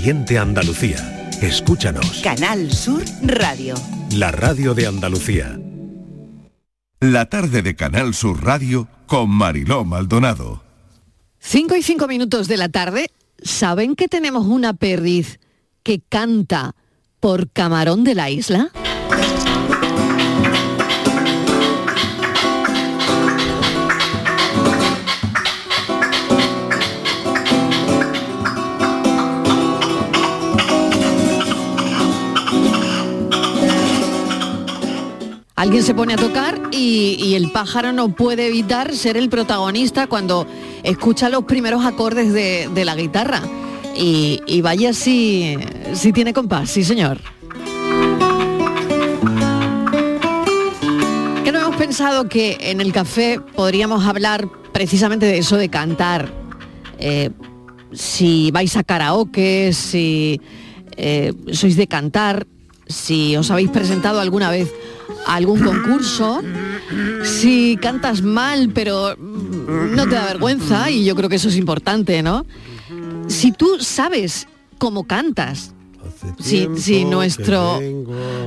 Siente Andalucía. Escúchanos. Canal Sur Radio. La radio de Andalucía. La tarde de Canal Sur Radio con Mariló Maldonado. 5 y 5 minutos de la tarde. ¿Saben que tenemos una perdiz que canta por Camarón de la Isla? Alguien se pone a tocar y, el pájaro no puede evitar ser el protagonista cuando escucha los primeros acordes de, la guitarra. Y, y vaya si, si tiene compás, sí señor. Que no hemos pensado que en el café podríamos hablar precisamente de eso, de cantar. Eh, si vais a karaoke, si eh, sois de cantar, si os habéis presentado alguna vez a algún concurso, si cantas mal pero no te da vergüenza, y yo creo que eso es importante, ¿no? Si tú sabes cómo cantas, si, si nuestro,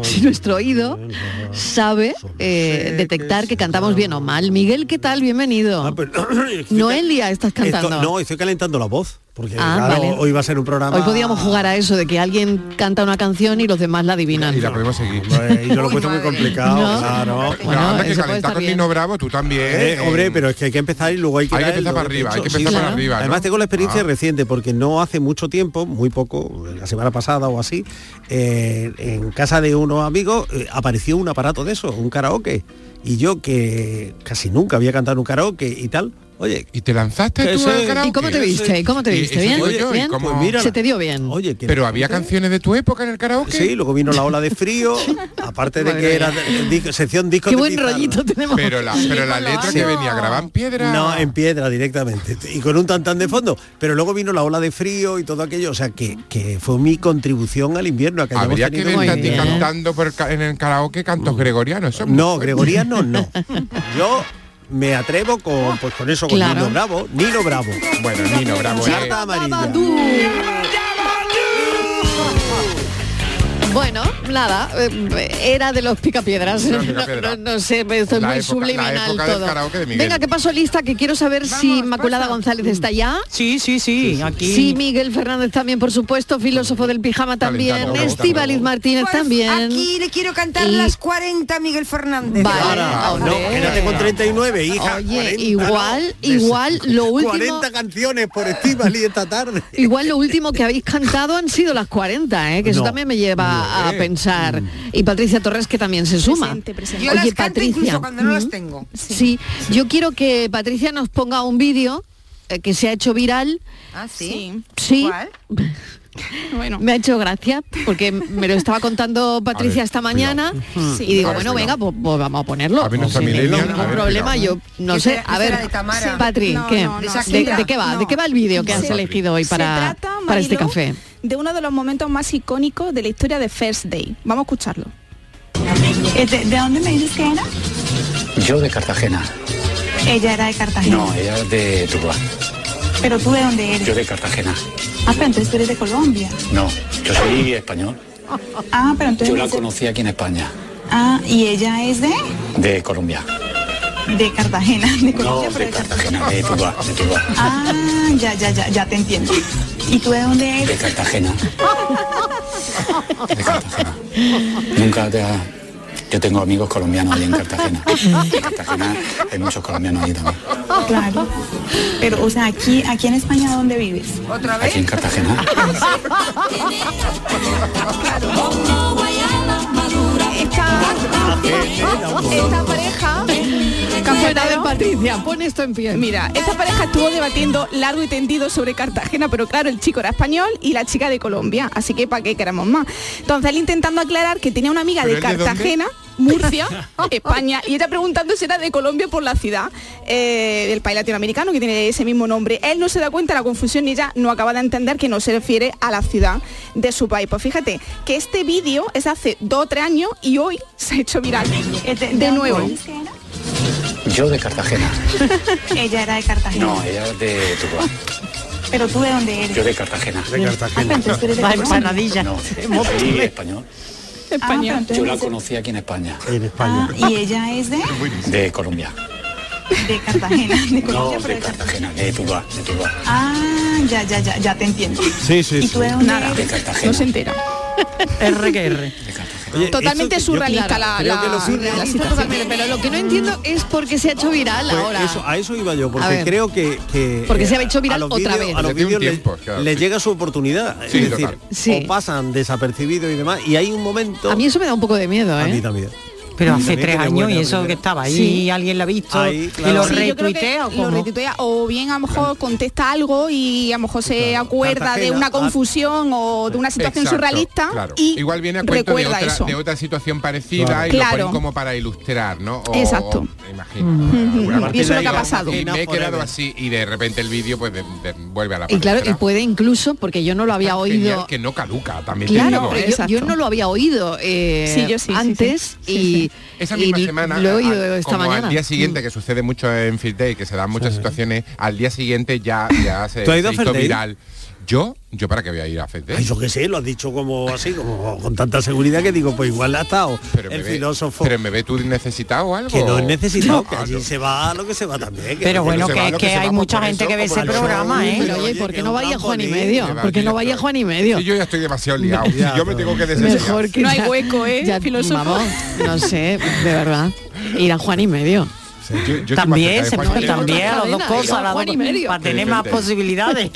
si nuestro oído sabe eh, detectar que cantamos bien o mal. Miguel, ¿qué tal? Bienvenido. Noelia, estás cantando. Esto- no, estoy calentando la voz. Porque Ah, claro, vale. hoy va a ser un programa. Hoy podíamos jugar a eso, de que alguien canta una canción y los demás la adivinan. Y la podemos seguir. Hombre, y yo lo he puesto muy complicado, No. claro. Bueno, anda, que calentar con. Nino Bravo, tú también. Eh, hombre, pero es que hay que empezar y luego hay que Hay que empezar para arriba, hay que empezar para claro. arriba, ¿no? Además tengo la experiencia Ah. reciente porque no hace mucho tiempo, muy poco, la semana pasada o así, eh, en casa de unos amigos eh, apareció un aparato de eso, un karaoke. Y yo que casi nunca había cantado un karaoke y tal, oye, ¿Y te lanzaste tú sé. al ¿Y karaoke? ¿Y cómo te viste? ¿Y cómo te viste? ¿Bien? digo yo, ¿y ¿Bien? cómo- Pues mira, ¿Se te dio bien? oye, Pero había canciones de tu época en el karaoke. Sí, luego vino la ola de frío, aparte de que era di- sección disco Qué de buen rollito tenemos. Pero la, pero la letra que venía grabada en piedra. No, en piedra directamente. Y con un tantán de fondo. Pero luego vino la ola de frío y todo aquello. O sea, que, que fue mi contribución al invierno. a Que Habría que verte a ti cantando por ca- en el karaoke cantos gregorianos. No, fuerte. gregoriano no. Yo me atrevo con, pues con eso, con Claro. Nino Bravo. Nino Bravo. Bueno, Nino Bravo. Carta amarilla. Bueno, nada, eh, era de los picapiedras. No, no- no sé, esto es La muy época- subliminal todo. Venga, que paso lista, que quiero saber si Inmaculada González está ya. Sí, sí, sí, aquí. Sí, Miguel Fernández también, por supuesto, filósofo del pijama también, Estíbaliz Martínez Pues también. Aquí le quiero cantar Y- las 40 Miguel Fernández. Vale, Ahora, no, quédate con 39, hija. Oye, 40, igual, ¿no? igual, lo último- 40 canciones por Estivali esta tarde. Igual lo último que habéis cantado han sido las 40, ¿eh? que eso también me lleva a pensar. Y Patricia Torres que también se suma. Presente, presente. Yo Oye, las canto Patricia. incluso cuando no las Mm. tengo. Sí. yo quiero que Patricia nos ponga un vídeo eh, que se ha hecho viral. Ah, sí. Sí, ¿Cuál? Bueno, me ha hecho gracia porque me lo estaba contando Patricia ver, esta mañana Sí. y digo, bueno, venga, pues, pues vamos a ponerlo. A ningún ver, problema, yo no ¿Qué sé. será- A ver? Patri, No, ¿qué? no, no, De ¿De, Shakira. de qué va? No. ¿De qué va el vídeo que has elegido hoy para, trata, para este café? De uno de los momentos más icónicos de la historia de First Day. Vamos a escucharlo. ¿De, de dónde me dices que era? Yo de Cartagena. Ella era de Cartagena. No, ella es de Tuluá. Pero tú de dónde eres? Yo de Cartagena. Ah, pero entonces tú eres de Colombia. No, yo soy español. Ah, pero entonces... Yo la conocí aquí en España, Ah, y ella es de... de Colombia. De Cartagena. De No, Colombia, pero de de Cartagena. Cartagena, de Tuluá, de Tuluá. Ah, ya, ya, ya, ya te entiendo. ¿Y tú de dónde De eres? Cartagena. De Cartagena. Nunca te ha... Yo tengo amigos colombianos allí en Cartagena. En Cartagena hay muchos colombianos allí también. Claro. Pero, o sea, aquí, aquí en España, ¿dónde vives? ¿Otra Aquí vez? en Cartagena. Esta, esta pareja... Bueno, a ver, Patricia, pon esto en pie. Mira, esta pareja estuvo debatiendo largo y tendido sobre Cartagena, pero claro, el chico era español y la chica de Colombia, así que ¿para qué queremos más? Entonces él intentando aclarar que tenía una amiga ¿Pero de? Cartagena, Murcia, España, y ella preguntando si era de Colombia por la ciudad eh, del país latinoamericano que tiene ese mismo nombre. Él no se da cuenta de la confusión y ella no acaba de entender que no se refiere a la ciudad de su país. Pues fíjate que este vídeo es hace dos o tres años y hoy se ha hecho viral. ¿De, nuevo. Yo de Cartagena. Ella era de Cartagena. No, ella es de Tuluá. Pero tú de dónde eres? Yo de Cartagena. De Cartagena. Ah, tú eres de empanadilla. No, sí, español. Ah, Yo la de- conocí aquí en España, En España. Ah, y ella es de, de Colombia. de Cartagena, de Colombia, No, pero de de Cartagena. Cartagena, de Tuluá, de Tuluá. Ah, ya, ya, ya, ya te entiendo. Sí, sí, ¿Y sí. tú de dónde Nada, De eres? Cartagena. no se entera. R que R. Oye, Totalmente eso que yo surrealista la, la, situación. Totalmente, pero lo que no entiendo es por qué se ha hecho viral Pues ahora. eso, a eso iba yo, porque creo que, que, Porque eh, se ha hecho a viral otra vez. A los vídeos claro, sí. llega su oportunidad. Sí, es decir. Sí. o pasan desapercibidos y demás, y hay un momento. A mí eso me da un poco de miedo, a mí ¿eh? también. Pero hace tres años y eso primera. que estaba ahí, Sí. alguien lo ha visto Ahí, y lo Sí, retuitea o lo cómo? retuitea o bien a lo mejor contesta algo y a lo mejor se Claro. acuerda de una confusión o de una situación Exacto, surrealista claro. y Igual viene a cuento de recuerda otra, eso. de otra situación parecida Claro. y lo Claro. ponen como para ilustrar, ¿no? O- Exacto. o- me imagino. Y eso es lo que ha pasado. Y me he quedado así y de repente el vídeo pues de- de- vuelve a la Y claro, y puede incluso, porque yo no lo había oído. que no caduca, también Claro, ¿eh? yo, no lo había oído eh, antes y, Esa y misma semana, lo he oído al- esta como mañana. Mm. al día siguiente, que sucede mucho en Field Day, que se dan muchas situaciones, al día siguiente ya, ya se, ¿Tú has ido se hizo Day? viral. Yo, yo para qué voy a ir a Day. Ay, yo qué sé, lo has dicho como así, como con tanta seguridad que digo, pues igual ha estado pero, el me ve, filósofo. pero me ve tú necesitado o algo. que no es necesitado, que allí no. se va a lo que se va también. que Pero no- bueno, que que que hay mucha gente eso, que ve ese show, programa, ¿eh? Pero Oye, ¿por qué no vaya Juan y medio? ¿Por qué no vaya Juan y medio? Sí, yo ya estoy demasiado liado. Ya, yo me tengo que desesperar. Mejor que No hay hueco, ¿eh, ya, filósofo? Vamos, no sé, de verdad. Ir a Juan y medio. Yo- yo estoy También, se puede también, las dos cosas, las dos- y medio. para tener más posibilidades.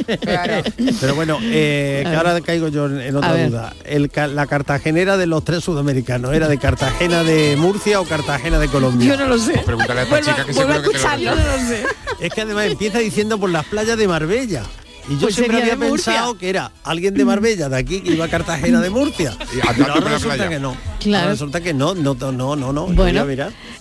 Pero bueno, eh, que ahora caigo yo en, otra duda. El, la cartagenera de los tres sudamericanos, ¿era de Cartagena de Murcia o Cartagena de Colombia? Yo no lo sé. Pregúntale a esta chica que seguro que te lo escucharlo. responde. No lo sé. Es que además empieza diciendo por las playas de Marbella. Y yo Pues siempre había de pensado que era alguien de Marbella, de aquí, que iba a Cartagena de Murcia. Y Pero ahora resulta playa. que no. Claro. Ahora resulta que no, no, no, no, no. no. Bueno,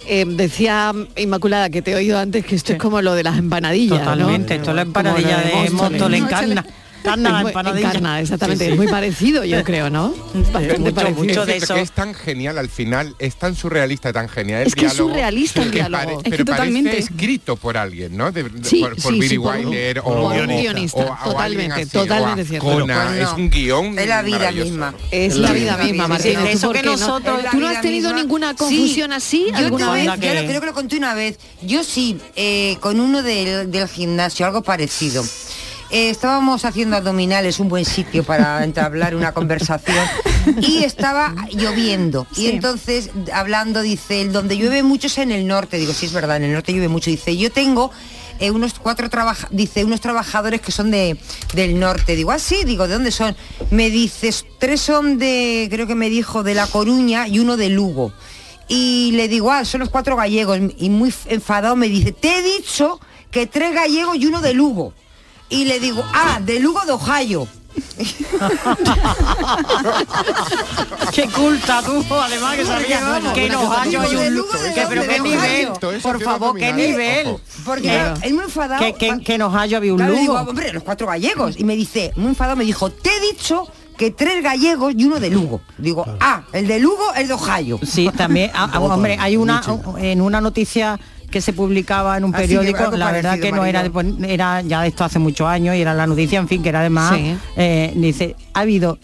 eh, decía Inmaculada que te he oído antes que esto es como lo de las empanadillas, Totalmente, ¿no? esto es la empanadilla de Móstoles. Móstoles, No, encarna. Carna la Es muy- empanadilla. encarna, exactamente, Sí, sí. es muy parecido, yo creo, ¿no? Bastante mucho, parecido. mucho Es de eso. es tan genial al final, es tan surrealista, tan genial el Es que es diálogo, surrealista el que diálogo. pare- Es que pero totalmente. parece escrito por alguien, ¿no? De- de- Sí, por, por sí, Billy Wilder o, un o- guionista, o- o totalmente, así, totalmente o cierto. Pero es un guion es la vida misma. Es Es la vida misma, ¿tú eso que nosotros- ¿Tú no has tenido ninguna confusión así Yo alguna una vez? que- creo que lo conté una vez. Yo sí, eh, con uno del gimnasio, algo parecido. Eh, estábamos haciendo abdominales, un buen sitio para entablar una conversación, y estaba lloviendo. Y entonces, hablando, dice, el donde llueve mucho es en el norte. Digo, sí, es verdad, en el norte llueve mucho. Dice, yo tengo eh, unos cuatro trabaja dice unos trabajadores que son de del norte digo ah sí digo de dónde son me dices tres son de creo que me dijo de la Coruña y uno de Lugo y le digo ah son los cuatro gallegos y muy enfadado me dice te he dicho que tres gallegos y uno de Lugo y le digo ah de Lugo de Ohio Qué culta tú, además que sabía vamos, que una nos cosa hallo tipo y de un Lugo, de que pero dónde, qué de nivel, Ohio. Eso por favor, qué nivel. porque Claro. él muy enfadado Que, que, que nos hallo había un Claro, digo, lugo. hombre, los cuatro gallegos. Y me dice, muy enfadado, me dijo, te he dicho que tres gallegos y uno de Lugo. Digo, ah, el de Lugo, el de Ohio. Sí, también, ah, ah, hombre, hay una en una noticia que se publicaba en un que periódico, la verdad que no era, de Mariló. pon- era ya de esto hace muchos años y era la noticia, en fin, que era además, Sí. eh, dice, ha habido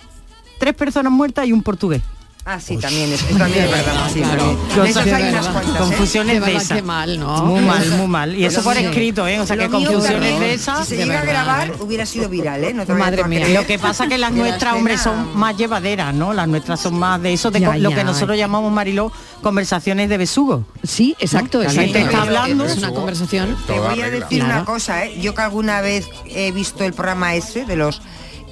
tres personas muertas y un portugués. Ah, sí, también es, también es verdad. sí, claro. Yo De hay unas cuantas, ¿eh? Confusiones De de, esas. qué mal, ¿no? Muy mal, muy mal. Y eso por escrito, ¿eh? O sea, lo que confusiones también, de esas. Si se llega a grabar, hubiera sido viral, ¿eh? No te Madre mía. Lo que pasa que las la nuestras, hombre, son más llevaderas, ¿no? Las nuestras son más de eso, de Ya, lo ya. que nosotros llamamos, Mariló, conversaciones de besugo. Sí, exacto. ¿No? Que exacto. alguien te está hablando. Es una conversación. Te voy a decir Claro. una cosa, ¿eh? Yo que alguna vez he visto el programa ese de los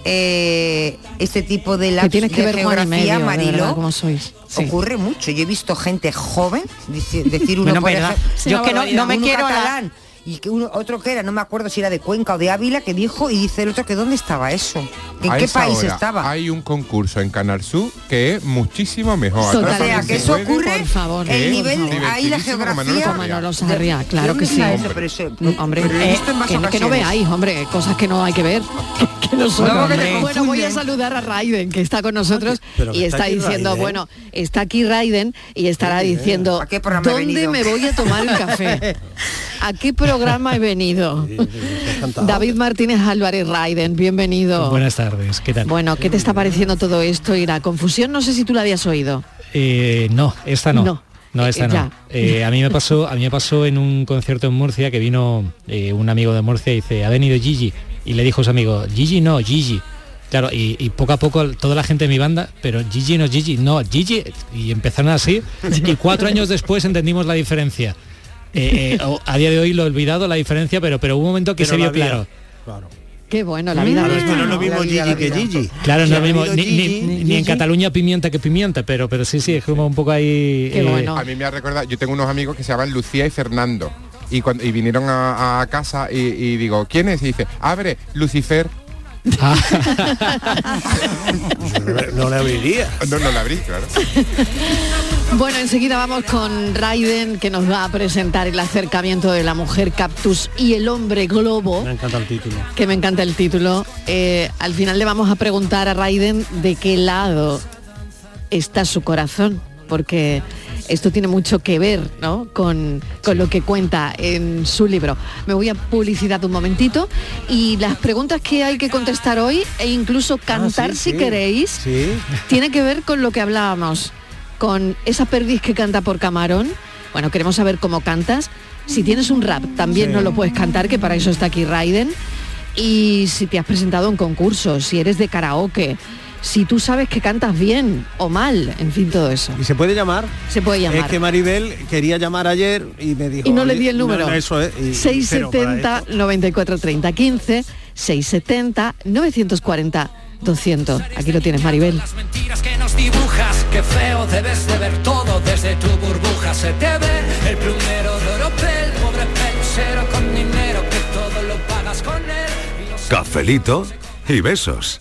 eh, este tipo de Que labs tienes que de ver geografía, verdad, cómo sois. Sí. ocurre mucho. Yo he visto gente joven decir uno Bueno, por verdad. ejemplo, Yo es que no, no me uno quiero la- catalán y que uno, otro que era, no me acuerdo si era de Cuenca o de Ávila, que dijo y dice el otro que dónde estaba eso, en A qué país hora estaba. Hay un concurso en Canal Sur que es muchísimo mejor. Que eso ocurre, por favor, el por nivel, ahí la como geografía. Manolo claro que ¿Dónde sí. está eso? Pero eso- Hombre, pero eh, que, no- que no veáis, hombre, cosas que no hay que ver. Que no hombre. bueno, voy a saludar a Raiden, que está con nosotros Pero que y está diciendo, Raiden. bueno, está aquí Raiden y estará diciendo, ¿A qué ¿dónde venido?" me voy a tomar el café? ¿A qué programa he venido? David Martínez Álvarez Raiden, bienvenido. Buenas tardes, ¿qué tal? Bueno, ¿qué te está pareciendo todo esto y la confusión? No sé si tú la habías oído. Eh, no, esta no. No. No, esta Eh, no. ya. Eh, a mí me pasó, a mí me pasó en un concierto en Murcia que vino eh, un amigo de Murcia y dice, ha venido Gigi y le dijo a su amigo, Gigi no, Gigi. Claro, y, y poco a poco toda la gente de mi banda, pero Gigi no, Gigi, no, Gigi, y empezaron así, y cuatro años después entendimos la diferencia. Eh, eh, a día de hoy lo he olvidado la diferencia, pero, pero hubo un momento que Pero se vio claro. Claro. Qué bueno, la vida. Claro, es que no es lo mismo Gigi que. Gigi. Claro, no lo mismo, ni, ni- Gigi, ni en. Cataluña pimienta que pimienta, pero, pero sí, sí, es como un poco ahí... Qué eh, bueno. A mí me ha recordado, yo tengo unos amigos que se llaman Lucía y Fernando. Y, cuando, y vinieron a, a casa y, y digo, ¿quién es? Y dice, abre, Lucifer. No le abriría. No, no la abrí, claro. Bueno, enseguida vamos con Raiden, que nos va a presentar el acercamiento de la mujer cactus y el hombre globo. Me encanta el título. que me encanta el título. Eh, al final le vamos a preguntar a Raiden de qué lado está su corazón, porque esto tiene mucho que ver ¿no? con, con lo que cuenta en su libro. Me voy a publicidad un momentito y las preguntas que hay que contestar hoy e incluso cantar Ah, sí, si sí. queréis, Sí. tiene que ver con lo que hablábamos, con esa perdiz que canta por camarón. Bueno, queremos saber cómo cantas. Si tienes un rap, también no lo puedes cantar, que para eso está aquí Raiden. Y si te has presentado en concursos, si eres de karaoke, si tú sabes que cantas bien o mal, en fin, todo eso. ¿Y se puede llamar? Se puede llamar. Es que Maribel quería llamar ayer y me dijo... y no le "Oye, di el número. no, eso es. y- pero para 670 esto- 94 30 15 670 940 200. Aquí lo tienes, Maribel. mentiras que nos dibujas, qué feo debes de ver todo desde tu burbuja. Se te ve el plumero de Oropel, pobre pelusero con dinero que todo lo pagas con él. Cafelito y besos.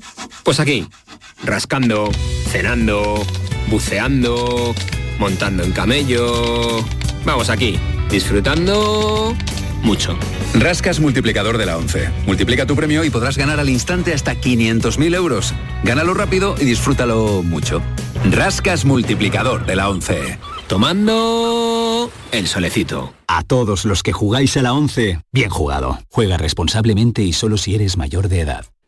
Pues aquí, rascando, cenando, buceando, montando en camello. Vamos aquí, disfrutando mucho. Rascas multiplicador de la 11. Multiplica tu premio y podrás ganar al instante hasta 500.000 euros. Gánalo rápido y disfrútalo mucho. Rascas multiplicador de la 11. Tomando el solecito. A todos los que jugáis a la 11, bien jugado. Juega responsablemente y solo si eres mayor de edad.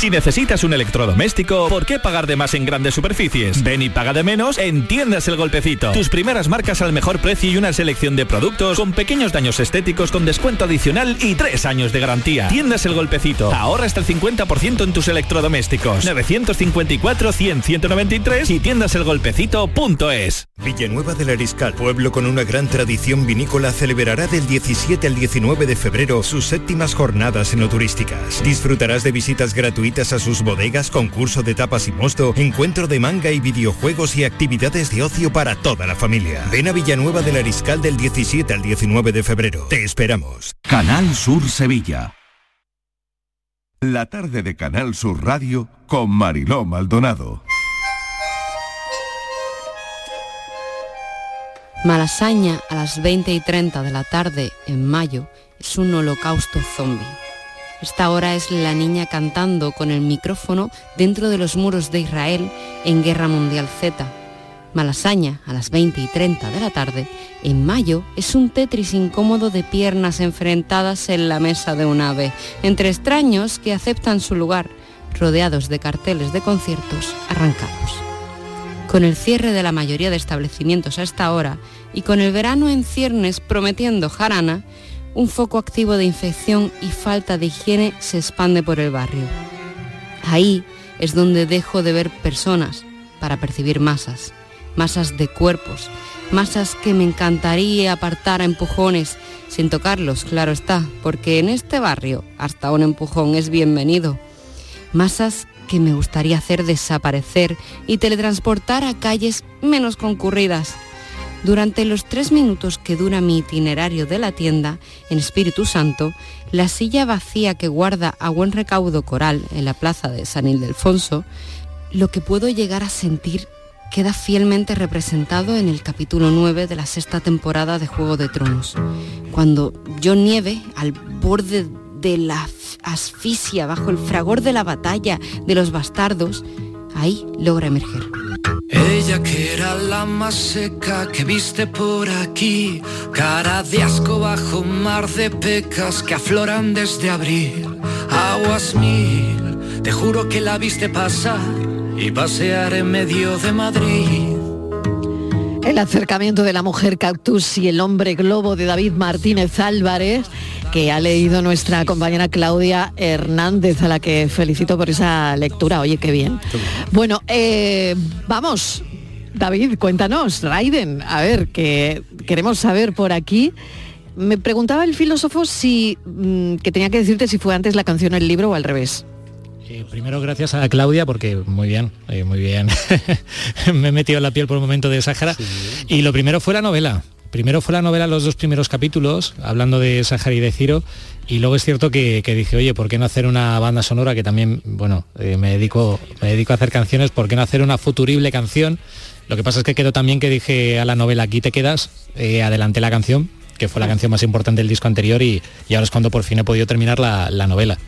Si necesitas un electrodoméstico, ¿por qué pagar de más en grandes superficies? Ven y paga de menos en Tiendas El Golpecito. Tus primeras marcas al mejor precio y una selección de productos con pequeños daños estéticos con descuento adicional y tres años de garantía. Tiendas El Golpecito. Ahorra hasta el 50% en tus electrodomésticos. 954-100-193 y tiendaselgolpecito.es. Villanueva del Ariscal, pueblo con una gran tradición vinícola, celebrará del 17 al 19 de febrero sus séptimas jornadas enoturísticas. Disfrutarás de visitas gratuitas a sus bodegas, concurso de tapas y mosto, encuentro de manga y videojuegos y actividades de ocio para toda la familia. Ven a Villanueva del Ariscal del 17 al 19 de febrero. Te esperamos. Canal Sur Sevilla. La tarde de Canal Sur Radio con Mariló Maldonado. Malasaña a las 20 y 30 de la tarde en mayo es un holocausto zombie. Esta hora es la niña cantando con el micrófono dentro de los muros de Israel en Guerra Mundial Z. Malasaña a las 20 y 30 de la tarde, en mayo es un Tetris incómodo de piernas enfrentadas en la mesa de un ave, entre extraños que aceptan su lugar, rodeados de carteles de conciertos arrancados. Con el cierre de la mayoría de establecimientos a esta hora y con el verano en ciernes prometiendo jarana, un foco activo de infección y falta de higiene se expande por el barrio. Ahí es donde dejo de ver personas para percibir masas, masas de cuerpos, masas que me encantaría apartar a empujones, sin tocarlos, claro está, porque en este barrio hasta un empujón es bienvenido. Masas que me gustaría hacer desaparecer y teletransportar a calles menos concurridas. Durante los tres minutos que dura mi itinerario de la tienda, en Espíritu Santo, la silla vacía que guarda a buen recaudo coral en la plaza de San Ildefonso, lo que puedo llegar a sentir queda fielmente representado en el capítulo 9 de la sexta temporada de Juego de Tronos, cuando John Nieve, al borde de la asfixia, bajo el fragor de la batalla de los bastardos, ahí logra emerger. Ella que era la más seca que viste por aquí, cara de asco bajo mar de pecas que afloran desde abril. Aguas mil, te juro que la viste pasar y pasear en medio de Madrid. El acercamiento de la mujer cactus y el hombre globo de David Martínez Álvarez, que ha leído nuestra compañera Claudia Hernández, a la que felicito por esa lectura. Oye, qué bien. Bueno, eh, vamos. David, cuéntanos, Raiden, a ver, que queremos saber por aquí. Me preguntaba el filósofo si mm, que tenía que decirte si fue antes la canción el libro o al revés. Eh, primero gracias a Claudia porque muy bien, eh, muy bien. Me he metido en la piel por un momento de Sáhara. Y lo primero fue la novela. Primero fue la novela los dos primeros capítulos, hablando de Sáhara y de Ciro. Y luego es cierto que, que dije, oye, ¿por qué no hacer una banda sonora que también, bueno, eh, me, dedico, me dedico a hacer canciones, ¿por qué no hacer una futurible canción? Lo que pasa es que quedó también que dije a la novela, aquí te quedas, eh, adelanté la canción, que fue la canción más importante del disco anterior y, y ahora es cuando por fin he podido terminar la, la novela.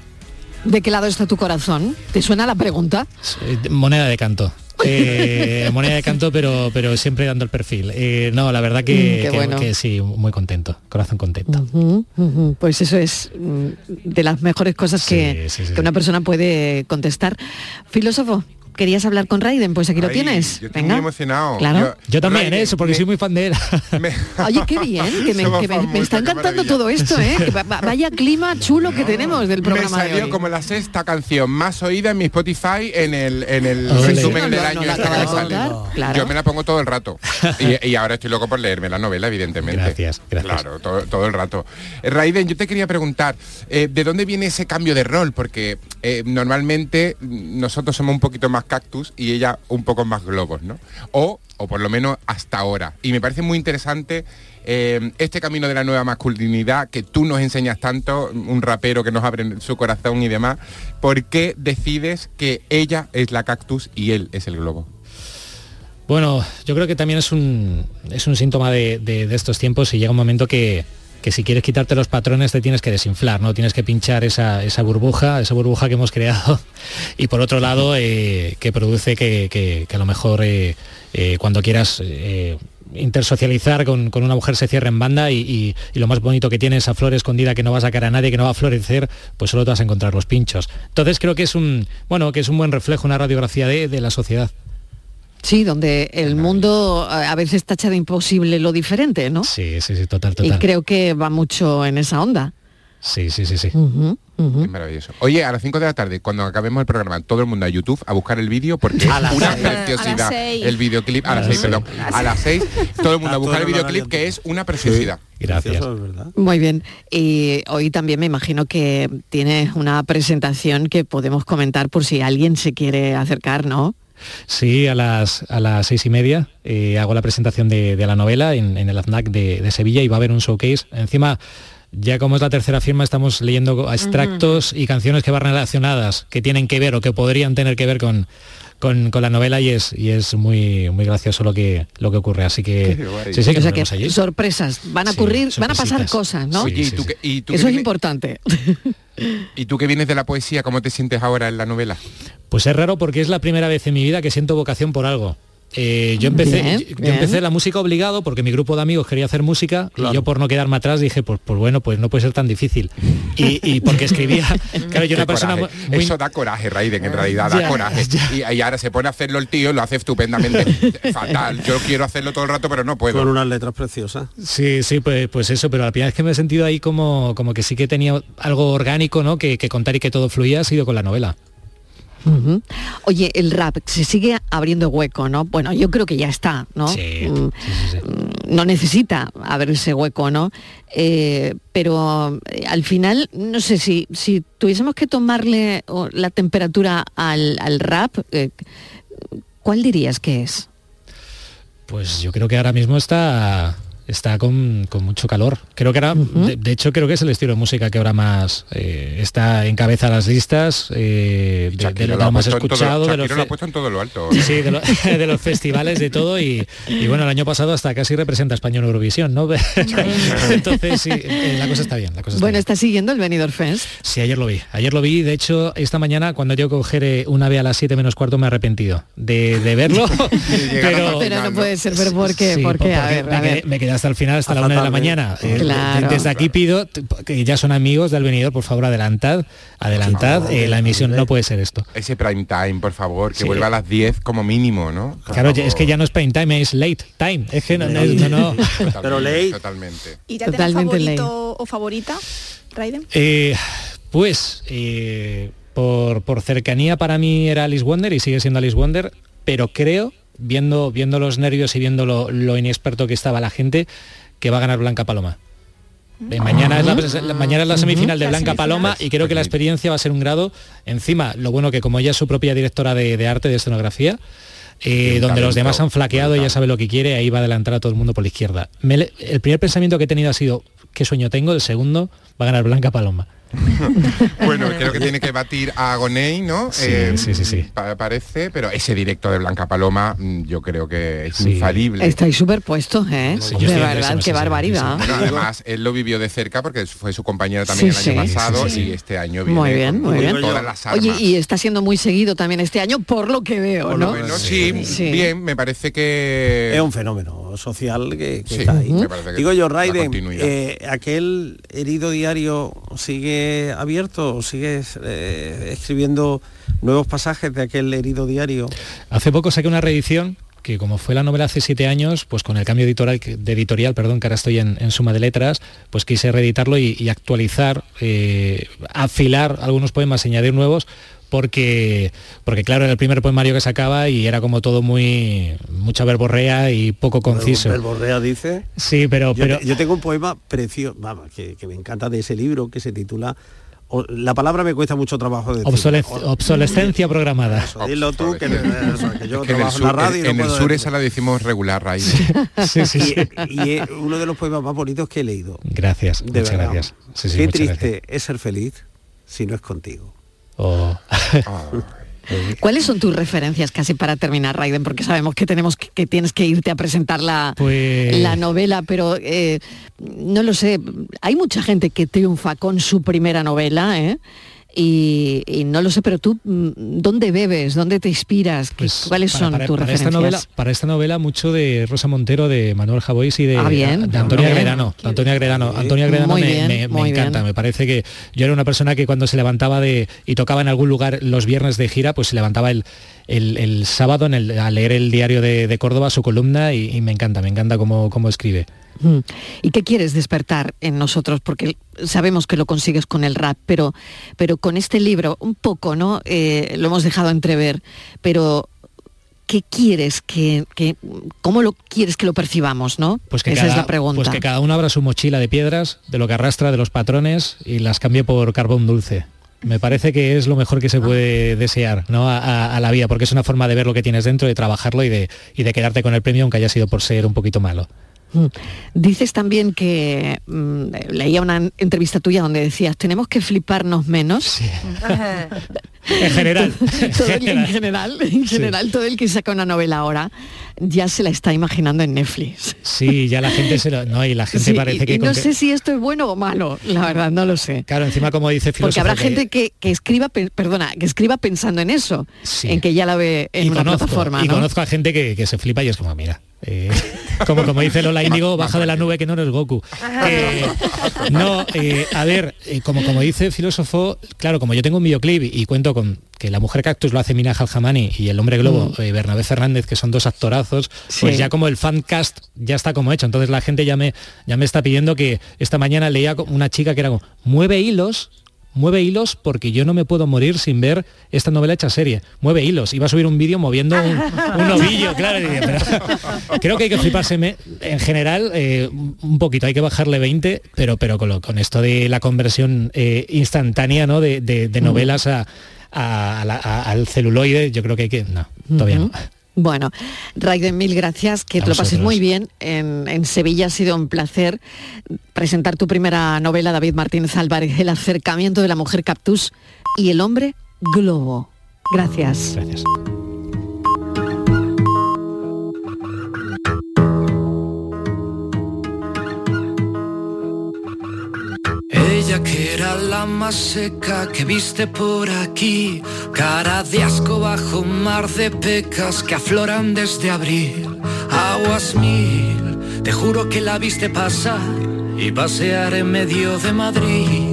¿De qué lado está tu corazón? ¿Te suena la pregunta? Eh, Moneda de canto. Eh, moneda de canto, pero, pero siempre dando el perfil. Eh, no, la verdad que, Mm, que- bueno. que sí, muy contento, corazón contento. Pues eso es mm, de las mejores cosas que, sí, sí, que una persona puede contestar. Filósofo, ¿querías hablar con Raiden? Pues aquí lo tienes. yo estoy Venga. muy emocionado. Claro. Yo también, Raiden, eso, porque soy muy fan de él. Oye, qué bien, que me, que me- me mucho, está encantando todo esto, ¿eh? Que va- va- vaya clima chulo que tenemos del Me programa de salió hoy. como la sexta canción más oída en mi Spotify en el, en el Ole. resumen del año este. Yo me la pongo todo el rato. Y, y ahora estoy loco por leerme la novela, evidentemente. Gracias, gracias. Claro, todo, todo el rato. Eh, Raiden, yo te quería preguntar, eh, ¿de dónde viene ese cambio de rol? Porque eh, normalmente mm, nosotros somos un poquito más cactus y ella un poco más globos, ¿no? O, o por lo menos hasta ahora. Y me parece muy interesante eh, este camino de la nueva masculinidad que tú nos enseñas tanto, un rapero que nos abre su corazón y demás. ¿Por qué decides que ella es la cactus y él es el globo? Bueno, yo creo que también es un, es un síntoma de, de- de estos tiempos y llega un momento que, que si quieres quitarte los patrones te tienes que desinflar, ¿no? Tienes que pinchar esa, esa burbuja, esa burbuja que hemos creado y por otro lado eh, que produce que, que- a lo mejor eh, eh, cuando quieras intersocializar con, con una mujer se cierre en banda y, y- y lo más bonito que tiene esa flor escondida que no va a sacar a nadie, que no va a florecer, pues solo te vas a encontrar los pinchos. Entonces creo que es un, bueno, que es un buen reflejo, una radiografía de- de la sociedad. Sí, donde el mundo a veces tacha de imposible lo diferente, ¿no? Sí, sí, sí, total, Y total. creo que va mucho en esa onda. Sí, sí, sí, sí. Es maravilloso. Oye, a las 5 de la tarde, cuando acabemos el programa, todo el mundo a YouTube a buscar el vídeo porque A es una seis. preciosidad. A. El videoclip, a las 6, perdón. A las 6, todo el mundo a buscar el videoclip que es una preciosidad. Gracias. Muy bien. Y hoy también me imagino que tienes una presentación que podemos comentar por si alguien se quiere acercar, ¿no? Sí, a las, a las seis y media eh, hago la presentación de, de la novela en, en el AFNAC de, de Sevilla y va a haber un showcase. Encima, ya como es la tercera firma, estamos leyendo extractos y canciones que van relacionadas, que tienen que ver o que podrían tener que ver con, con, con la novela y es, y es muy, muy gracioso lo que, lo que ocurre. Así que sí, sí, que o sea nos que vemos allí. sorpresas, van a Sí, ocurrir, van a pasar cosas, ¿no? Oye, ¿y tú, que- y tú Eso es vienes- importante. y tú que vienes de la poesía, ¿cómo te sientes ahora en la novela? Pues es raro porque es la primera vez en mi vida que siento vocación por algo. Eh, yo empecé, Bien, yo- bien. empecé la música obligado porque mi grupo de amigos quería hacer música y yo por no quedarme atrás dije, pues, pues bueno, pues no puede ser tan difícil. Y, y porque escribía, claro, yo Qué una persona muy, Eso da coraje, Raiden, en realidad da coraje. Y, y ahora se pone a hacerlo el tío, lo hace estupendamente. Fatal. Yo quiero hacerlo todo el rato, pero no puedo. Con unas letras preciosas. Sí, sí, pues, pues eso, pero la primera vez que me he sentido ahí como, como que sí que tenía algo orgánico, ¿no? Que, que contar y que todo fluía ha sido con la novela. Oye, el rap se sigue abriendo hueco, ¿no? Bueno, yo creo que ya está, ¿no? Sí, Mm, mm, No necesita abrirse hueco, ¿no? Eh, pero eh, al final, no sé si, si tuviésemos que tomarle oh, la temperatura al, al rap, eh, ¿cuál dirías que es? Pues yo creo que ahora mismo está está con, con mucho calor. Creo que ahora, de, de hecho, creo que es el estilo de música que ahora más eh, está en cabeza las listas eh, de- de, lo, lo más en todo- escuchado, de los, lo ha puesto en todo lo alto. Sí, de, lo- de los festivales, de todo y, y bueno, el año pasado hasta casi representa a en Eurovisión, ¿no? Entonces sí, eh, la cosa está bien, la cosa está Bueno, ¿estás siguiendo el Benidorm Fest? Sí, ayer lo vi. Ayer lo vi. De hecho, esta mañana, cuando yo coger eh, un ave a las 7 menos cuarto, me he arrepentido de, de verlo. pero, Pero no puede ser, pero ¿por qué? Sí, ¿Por qué? A porque ver, me, a quedé, ver. me quedé hasta el final, hasta la una de la mañana. Eh, Claro. Desde aquí pido, que ya son amigos del venidor, por favor, adelantad, adelantad. eh, la emisión no puede ser esto. Ese prime time, por favor, que Sí. vuelva a las 10 como mínimo, ¿no? Por Claro, favor. es que ya no es prime time, es late time. Es que no, no, no, no. Pero ley. Totalmente. ¿Y ya Totalmente favorito o favorita, Raiden? Eh, pues eh, por, por cercanía para mí era Alice Wonder y sigue siendo Alice Wonder, pero creo, viendo, viendo los nervios y viendo lo, lo inexperto que estaba la gente, que va a ganar Blanca Paloma. Eh, mañana, es la, la- mañana es la semifinal de La Blanca. Paloma y creo que la experiencia va a ser un grado. Encima, lo bueno que como ella es su propia directora de, de arte, de escenografía, eh, donde los demás han flaqueado, ella sabe lo que quiere, ahí va a adelantar a todo el mundo por la izquierda. Me el primer pensamiento que he tenido ha sido, ¿qué sueño tengo? El segundo, va a ganar Blanca Paloma. Bueno, creo que tiene que batir a Agoney, ¿no? Eh, Sí, sí, sí, sí. pa- Parece, pero ese directo de Blanca Paloma mm, yo creo que es Sí. infalible. Estáis superpuestos, ¿eh? Sí, de verdad, qué barbaridad. Bueno, además, él lo vivió de cerca porque fue su compañero también Sí, el año sí, pasado sí, sí. y este año viene Muy bien, con muy bien. todas las armas. Oye, y está siendo muy seguido también este año, por lo que veo, Por lo ¿no? menos, sí, Sí. bien, me parece que... Es un fenómeno social que, que Sí, está ahí. me parece que Digo yo, Raiden, eh, aquel herido diario sigue abierto, sigue eh, escribiendo nuevos pasajes de aquel herido diario. Hace poco saqué una reedición que como fue la novela hace siete años, pues con el cambio editorial, de editorial, perdón, que ahora estoy en, en suma de letras, pues quise reeditarlo y, y actualizar, eh, afilar algunos poemas, añadir nuevos, porque, porque claro, era el primer poemario que sacaba y era como todo muy, mucha verborrea y poco conciso. Verborrea dice. Sí, pero, Yo, pero te- yo tengo un poema precioso, vamos, que, que me encanta de ese libro que se titula La palabra me cuesta mucho trabajo decir. obsolesc- obsolescencia programada. Eso, dilo tú, que, eso, que yo Es que en el trabajo en la sur, radio y en, no en el sur esa la decimos regular, Raiden. Sí, sí, sí. Y, y es uno de los poemas más bonitos que he leído. Gracias, De muchas verdad. gracias. Sí, sí, Qué muchas triste gracias. es ser feliz si no es contigo. Oh. ¿Cuáles son tus referencias casi para terminar, Raiden? Porque sabemos que tenemos que, que tienes que irte a presentar la, Pues- la novela, pero eh, no lo sé. Hay mucha gente que triunfa con su primera novela, ¿eh? Y, y no lo sé, pero tú, mm, ¿dónde bebes? ¿Dónde te inspiras? ¿Qué- Pues ¿Cuáles para- son para- tus para esta referencias? novela para esta novela mucho de Rosa Montero de Manuel Javois y de, Ah, bien. de Antonia Bien. Gredano de Antonia Gredano Antonia Gredano Muy me, bien, me- me muy encanta bien. me parece que yo era una persona que cuando se levantaba de y tocaba en algún lugar los viernes de gira pues se levantaba el el, el sábado en el- a leer el diario de, de Córdoba su columna y, y me encanta me encanta cómo, cómo escribe. ¿Y qué quieres despertar en nosotros? Porque sabemos que lo consigues con el rap, pero, pero con este libro, un poco, ¿no? Eh, lo hemos dejado entrever, pero ¿qué quieres que, que- cómo lo quieres que lo percibamos, no? pues que Esa cada, es la pregunta. pues que cada uno abra su mochila de piedras de lo que arrastra de los patrones y las cambie por carbón dulce me parece que es lo mejor que se puede desear ¿no? a, a- a la vida, porque es una forma de ver lo que tienes dentro, de trabajarlo y de, y de quedarte con el premio, aunque haya sido por ser un poquito malo. Mm. Dices también que mm, leía una entrevista tuya donde decías tenemos que fliparnos menos. En general. Todo el- en general, en general, todo el que saca una novela ahora ya se la está imaginando en Netflix. Sí, ya la gente se lo... No, y la gente Sí, parece y, que... y no que- sé si esto es bueno o malo, la verdad, no lo sé. Claro, encima como dice filósofo Porque habrá que- gente que, que escriba, pe- perdona, que escriba pensando en eso, en que ya la ve en y una conozco, plataforma, y ¿no? conozco a gente que, que se flipa y es como, mira, eh, como, como dice Lola Índigo, baja de la nube que no eres Goku. Eh, no, eh, a ver, eh, como, como dice el filósofo, claro, como yo tengo un videoclip y, y cuento con que la mujer cactus lo hace Mina Jamani y el hombre globo, Mm. eh, Bernabé Fernández, que son dos actorazos, pues ya como el fancast ya está como hecho. Entonces la gente ya me, ya me está pidiendo que esta mañana leía una chica que era como, mueve hilos mueve hilos porque yo no me puedo morir sin ver esta novela hecha serie. Mueve hilos. Iba a subir un vídeo moviendo un, un ovillo, claro. pero- creo que hay que fliparse en general eh, un poquito, hay que bajarle 20, pero, pero con, lo- con esto de la conversión eh, instantánea ¿no? de, de- de novelas a- a- a la- a- al celuloide, yo creo que hay que... No, todavía no. Bueno, Raiden, mil gracias, que te lo pases muy bien. En, en Sevilla ha sido un placer presentar tu primera novela, David Martínez Álvarez, El acercamiento de la mujer cactus y el hombre globo. Gracias. Gracias. Ella que era la más seca que viste por aquí, cara de asco bajo mar de pecas que afloran desde abril. Aguas mil, te juro que la viste pasar y pasear en medio de Madrid.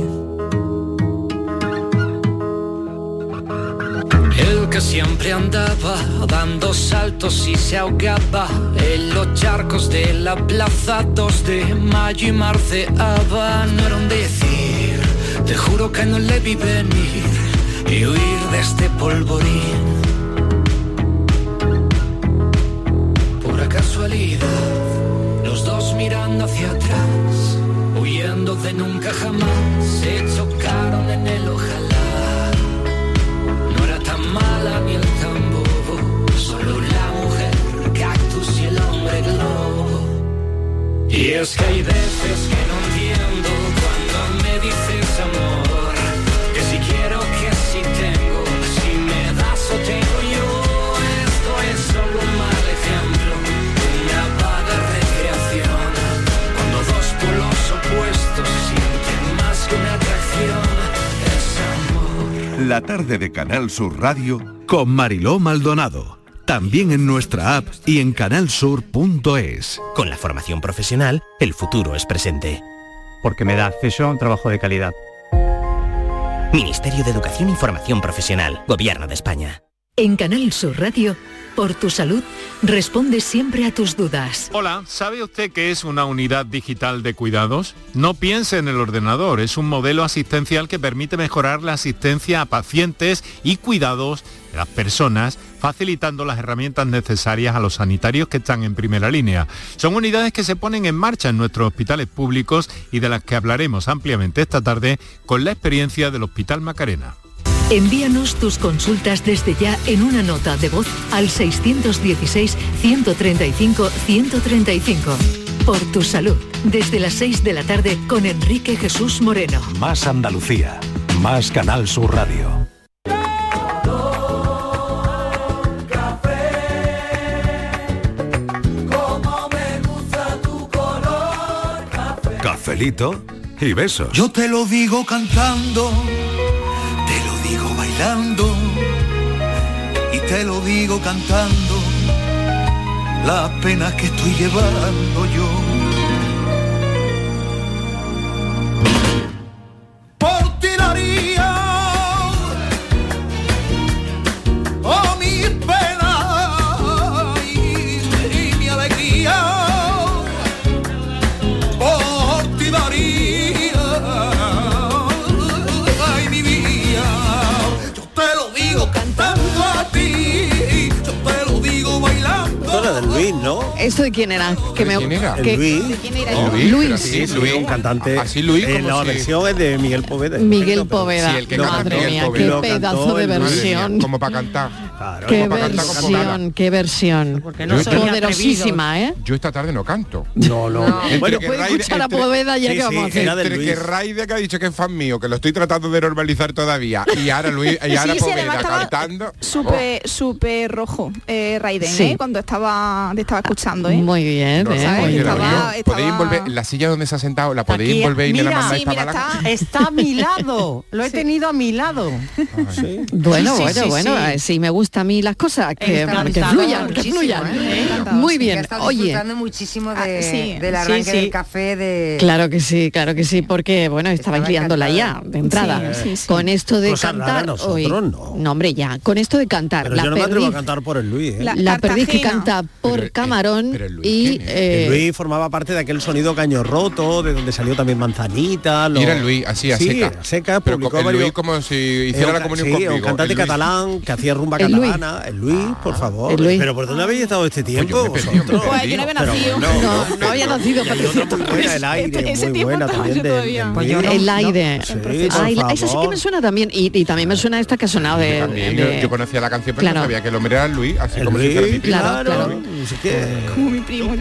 El que siempre andaba dando saltos y se ahogaba en los charcos de la plaza 2 de mayo y marceaba. No un decir, te juro que no le vi venir y huir de este polvorín. Pura casualidad, los dos mirando hacia atrás, huyendo de nunca jamás, se chocaron en el Y es que hay veces que no entiendo cuando me dices amor, que si quiero, que si tengo, si me das o tengo yo. Esto es solo un mal ejemplo, una vaga recreación, cuando dos polos opuestos sienten más que una atracción. Es amor. La tarde de Canal Sur Radio con Mariló Maldonado. También en nuestra app y en canalsur.es. Con la formación profesional, el futuro es presente. Porque me da acceso a un trabajo de calidad. Ministerio de Educación y Formación Profesional, Gobierno de España. En Canal Sur Radio, por tu salud, responde siempre a tus dudas. Hola, ¿sabe usted qué es una unidad digital de cuidados? No piense en el ordenador, es un modelo asistencial que permite mejorar la asistencia a pacientes y cuidados de las personas, facilitando las herramientas necesarias a los sanitarios que están en primera línea. Son unidades que se ponen en marcha en nuestros hospitales públicos y de las que hablaremos ampliamente esta tarde con la experiencia del Hospital Macarena. Envíanos tus consultas desde ya en una nota de voz al 616-135-135. Por tu salud, desde las 6 de la tarde con Enrique Jesús Moreno. Más Andalucía. Más Canal Sur Radio. Y besos. Yo te lo digo cantando, te lo digo bailando y te lo digo cantando las penas que estoy llevando yo. ¿No? ¿Esto de quién era? Que me, quién era? que- Luis. Oh, El Luis. pero sí, Luis, un cantante. Así Luis, Eh, la si- versión es de Miguel Poveda. Miguel Poveda. Sí, el que canta Madre Miguel mía, Poveda. qué pedazo de versión. Como para cantar. Qué con vocala. versión, qué versión. no soy Poderosísima, ¿eh? Yo esta tarde no canto. No, no. Entre que puede Raide- escuchar a Poveda ya Sí, que sí, vamos a hacer. Entre que. Raide que ha dicho que es fan mío, que lo estoy tratando de normalizar todavía, y ahora Luis, y ahora Sí, Poveda estaba cantando. Súper, súper rojo, eh, Raiden, Sí. ¿eh? Cuando estaba, te estaba escuchando, ¿eh? Muy bien, No, ¿eh? ¿sabes? Muy bien. Estaba- Podéis estaba- envolver la silla donde se ha sentado, la podéis Aquí, envolver y me la mira, mandáis Sí, para mira, está- Está a mi lado, lo he tenido a mi lado. Bueno, bueno, bueno, sí. eh, sí me gustan a mí las cosas, que, que fluyan, que fluyan. ¿eh? Muy bien, oye, disfrutando muchísimo de, Ah, sí. del arranque sí. del café de claro que sí, claro que sí, porque bueno, estabais Estaba liándola ya de entrada. Sí, sí, sí. Con esto de cantar hoy. no. hombre, ya, con esto de cantar, Pero la yo no me atrevo a perdiz, cantar por el Luis, ¿eh? La- la perdiz que canta por Pero, eh, Camarón pero el Luis, y ¿quién es? eh, El Luis formaba parte de aquel sonido caño roto, de donde salió también Manzanita. lo- Y era el Luis, así, a sí, seca. seca, Pero publicó el varios- Luis como si hiciera la comunión conmigo. un cantante Luis. catalán que hacía rumba El El Luis, por favor. El Luis. Pero ¿por dónde habéis estado este tiempo? Pues yo perdido? Pues yo no había Pero nacido. bueno, no, no había nacido Y hay Patricia otra muy buena, el aire, Ese muy tiempo buena también de, Pues yo el aire. Sí, Ay, por esa sí que me suena también y, y también me suena esta que ha sonado de, También, de- yo, yo conocía la canción, pero Claro. no sabía que el hombre era el Luis, así El como si Luis, fuera mi primo. Claro, claro. Como mi primo.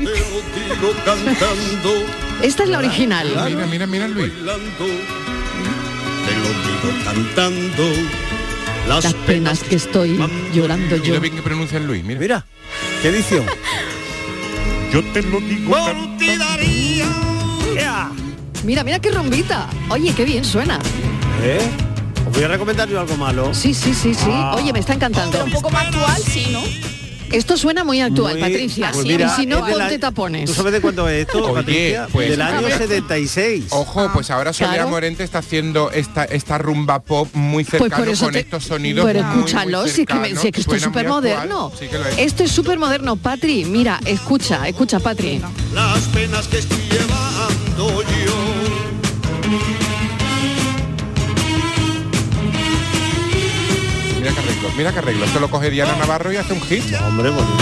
Esta es la original. Mira, mira, mira Luis. Te lo digo cantando las, Las penas que estoy llorando yo. lo bien que pronuncia el Luis, mira. Mira, qué edición. Yo te lo digo cantando. Mira, mira qué rumbita. Oye, qué bien suena. ¿Eh? Os voy a recomendar yo algo malo. Sí, sí, sí, sí. Ah. Oye, me está encantando. Pero un poco más actual, sí, ¿no? Esto suena muy actual, Muy- Patricia. pues y mira, si no, de la- ponte tapones. ¿Tú sabes de cuándo es esto, Oye, Patricia? pues- Del año 76. Ojo, pues ahora Soledad Claro. Morente está haciendo esta, esta rumba pop muy Pues cercano por eso con te- estos sonidos. Pero muy, muy escúchalo, si es que, me- si es que esto es muy súper moderno. Sí que lo es. Esto es súper moderno, Patri. Mira, escucha, escucha, Patri. Las penas que estoy llevando yo. Arreglo, mira qué arreglo. Esto lo coge Diana Navarro y hace un hit. Hombre, bonito.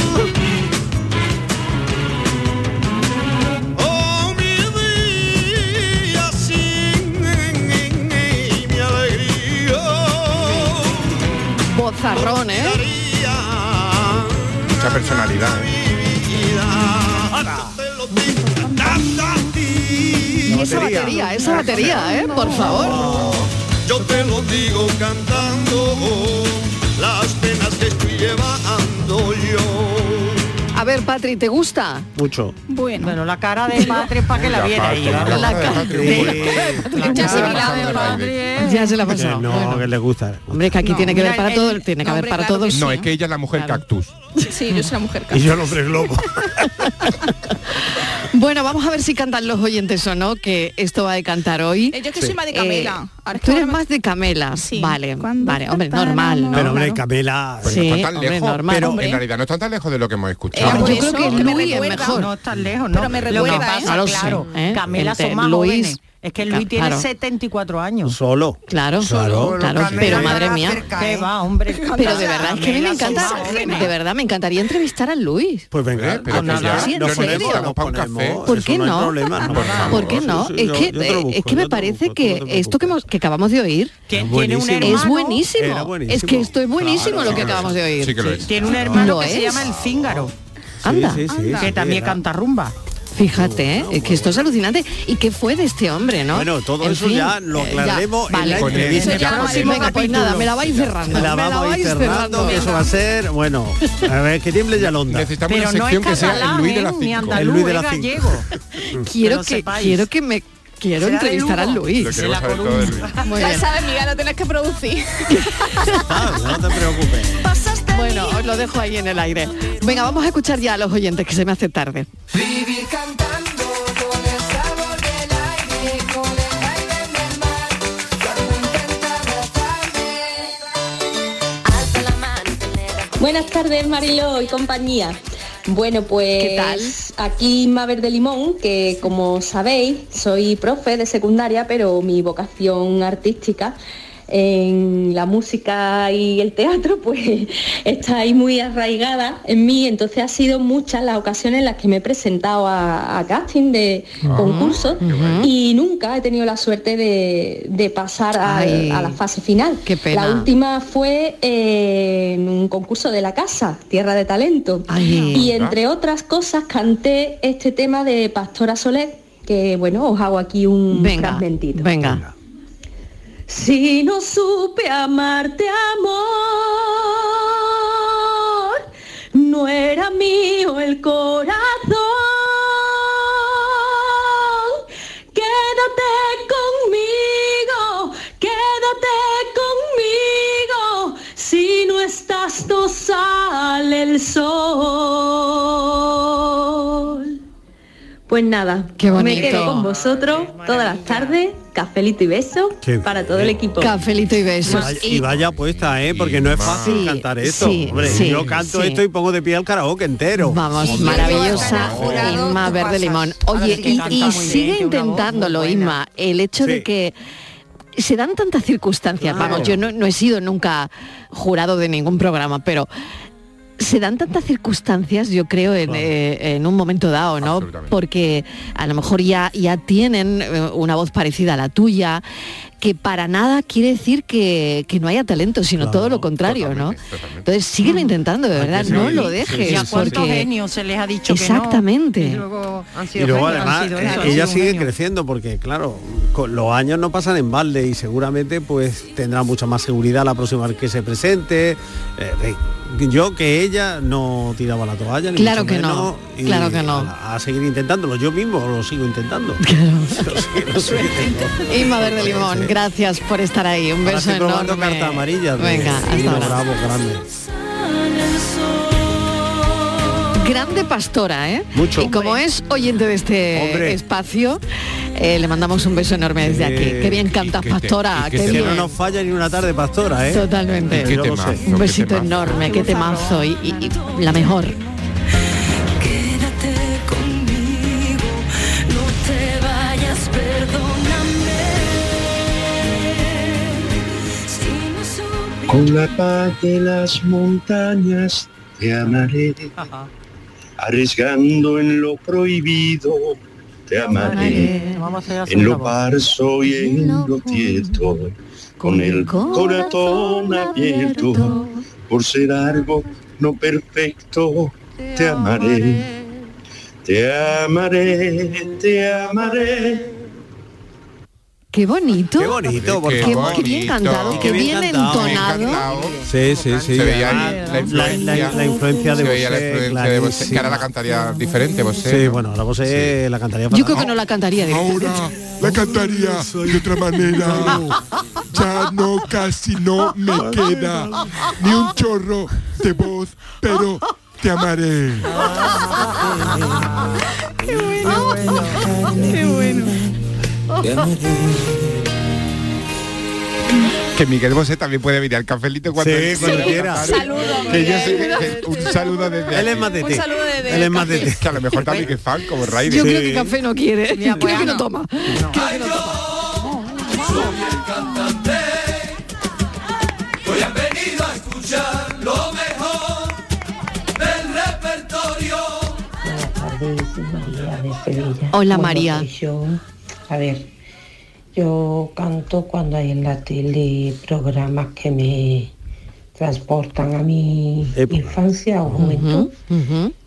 Oh. Bozarrón, ¿eh? Mucha personalidad. ¿eh? Y esa batería, esa batería, ¿eh? Por favor. Yo te lo digo cantando las penas que estoy llevando yo. A ver, Patri, ¿te gusta? Mucho. Bueno. Bueno, la cara de Patri es para que la viera. La cara La Ya se cara la de Patri es- Ya se la ha pasado. no, Bueno. que le gusta. Hombre, que aquí No, tiene que ver para el- todo, tiene que haber para claro todos. No, es que ella es la mujer Claro. cactus. Sí, yo soy la mujer Y yo el hombre globo. Bueno, vamos a ver si cantan los oyentes o no, que esto va de cantar hoy. Eh, Yo es que soy más de Camela. Que tú eres más de Camela. Sí. Vale, vale, hombre, normal, ¿no? Pero hombre. Camela. Pues Sí, no están tan hombre, lejos, normal, pero hombre. en realidad no están tan lejos de lo que hemos Eh, escuchado. yo creo que me Luis es recuerda. mejor. No están lejos, ¿no? Pero me Lo que recuerda, pasa, ¿eh? Claro, ¿eh? Camela Entre son más Luis- jóvenes. Es que Luis tiene Claro. 74 años. Solo. Claro, Claro. pero madre mía. cerca, ¿Qué ¿eh? va, hombre? Pero de verdad es que a mí me encanta, de verdad me encantaría entrevistar a Luis. Pues venga, pero pues Sí, ¿en nos serio? ponemos, ¿Por qué no no? no, por por favor. ¿Por qué no? sí, Es yo- que yo te lo eh, busco, es que me parece que no esto que, preocupes. hemos, que acabamos de oír Es buenísimo. es buenísimo. Era buenísimo. Es que esto es buenísimo Claro, lo que acabamos de oír. Sí que lo es. tiene un hermano que se llama el Cíngaro, Anda. Que también canta rumba. Fíjate, ¿eh? es que esto es alucinante. ¿Y qué fue de este hombre, no? Bueno, todo En eso ya lo eh, aclararemos en vale. la. Eso ya Venga, pues nada, me la vais cerrando. La me la vamos a ir vais cerrando, cerrando. que eso va a ser, bueno, a ver, que tiemble ya Londa. Necesitamos Pero una no es sección que sea el Luis de ¿eh? las ni 5. El Luis de cinco. Quiero que, sepáis. quiero que me quiero entrevistar a Lugo. Lo Luis. queremos saber todo de Luis. Muy Ya bien. sabes, Miguel, lo tienes que producir. Ah, no te preocupes. Bueno, os lo dejo ahí en el aire. Venga, vamos a escuchar ya a los oyentes que se me hace tarde. Vivir cantando con el sabor del aire, con el baile del mar. Cuerpo intenta abrazarme. Alza la mano, Buenas tardes, Marilo y compañía. Bueno, pues ¿Qué tal? aquí Maver de Limón, que como sabéis, soy profe de secundaria, pero mi vocación artística en la música y el teatro, pues está ahí muy arraigada en mí, entonces ha sido muchas las ocasiones en las que me he presentado a, a casting de Ah, concursos y nunca he tenido la suerte de, de pasar a, Ay, a la fase final. qué pena. La última fue eh, en un concurso de la casa, Tierra de Talento. Ay. y entre otras cosas canté este tema de Pastora Soler, que bueno, os hago aquí un Venga, fragmentito. venga. Si no supe amarte amor, no era mío el corazón. Quédate conmigo, quédate conmigo. Si no estás no sale el sol. Pues nada, Qué me quedo con vosotros todas las tardes, cafelito y beso Qué para todo el equipo. Cafelito y Y besos. y vaya puesta, ¿eh? Porque no es fácil Sí, cantar esto. sí, Hombre, sí, yo canto sí. esto y pongo de pie al karaoke entero. Vamos, maravillosa Inma Verde Limón. Oye, y, y sigue intentándolo, Inma. El hecho de que se dan tantas circunstancias. Claro. Vamos, yo no, no he sido nunca jurado de ningún programa, pero se dan tantas circunstancias, yo creo, en, eh, en un momento dado, ¿no? Porque a lo mejor ya, ya tienen eh, una voz parecida a la tuya, que para nada quiere decir que, que no haya talento, sino todo lo contrario, ¿no? Entonces síguelo intentando, de verdad, sí, no sí, lo sí, dejes. sí. ¿Y a cuántos porque- genios se les ha dicho que no? Exactamente. Y luego han Y sido luego genios, han además sido eso, han ella sigue genio. creciendo porque claro, con los años no pasan en balde y seguramente pues tendrá mucha más seguridad la próxima vez que se presente. Eh, yo que ella no tiraba la toalla. ni Claro mucho que no, y claro que no. A, a seguir intentándolo. Yo mismo lo sigo intentando. Lo sigo- lo sigo intentando. Inma Verde Limón, gracias por estar ahí. Un Ahora beso estoy probando enorme. carta amarilla. de Venga, hasta ahora. Bravo grande. Grande pastora, ¿eh? Mucho. Y como es oyente de este Hombre. espacio, eh, le mandamos un beso enorme desde aquí. Eh, Qué bien cantas, y que te- pastora. y que qué se- bien. no nos falla ni una tarde pastora, ¿eh? Totalmente. Y yo lo sé. Un besito enorme, qué temazo y, y- y la mejor. Con la paz de las montañas te amaré, arriesgando en lo prohibido te amaré, en lo parso y en lo tiesto, con el corazón abierto, por ser algo no perfecto, te amaré, te amaré, te amaré. Qué bonito. Qué bonito, por Qué, favor. qué bien cantado, qué bien entonado. Sí, sí, sí. Se veía Ah, la la, influencia, la- la influencia de se veía la Bosé, influencia de Bosé, que ahora la cantaría diferente Bosé. Sí, ¿no? bueno, la voz la cantaría Yo creo que no la cantaría directamente. Ahora la cantaría de otra manera. Ya no, casi no me queda ni un chorro de voz, pero te amaré. Qué bueno. Qué bueno. Que Miguel Bosé también puede venir al cafelito cuando Sí, él cuando quiera. quiera. Saludo, Que yo sé que- que un saludo desde Él es más de Un ti. saludo desde Él es más de ti. Que a lo mejor también es fan como Raider. Yo creo que café no quiere. Ya, pues, creo que no no. toma. Creo que no toma. Hoy han venido a escuchar lo mejor del repertorio. Buenas tardes, soy María de Sevilla. Hola, María. A ver, yo canto cuando hay en la tele programas que me transportan a mi infancia o juventud.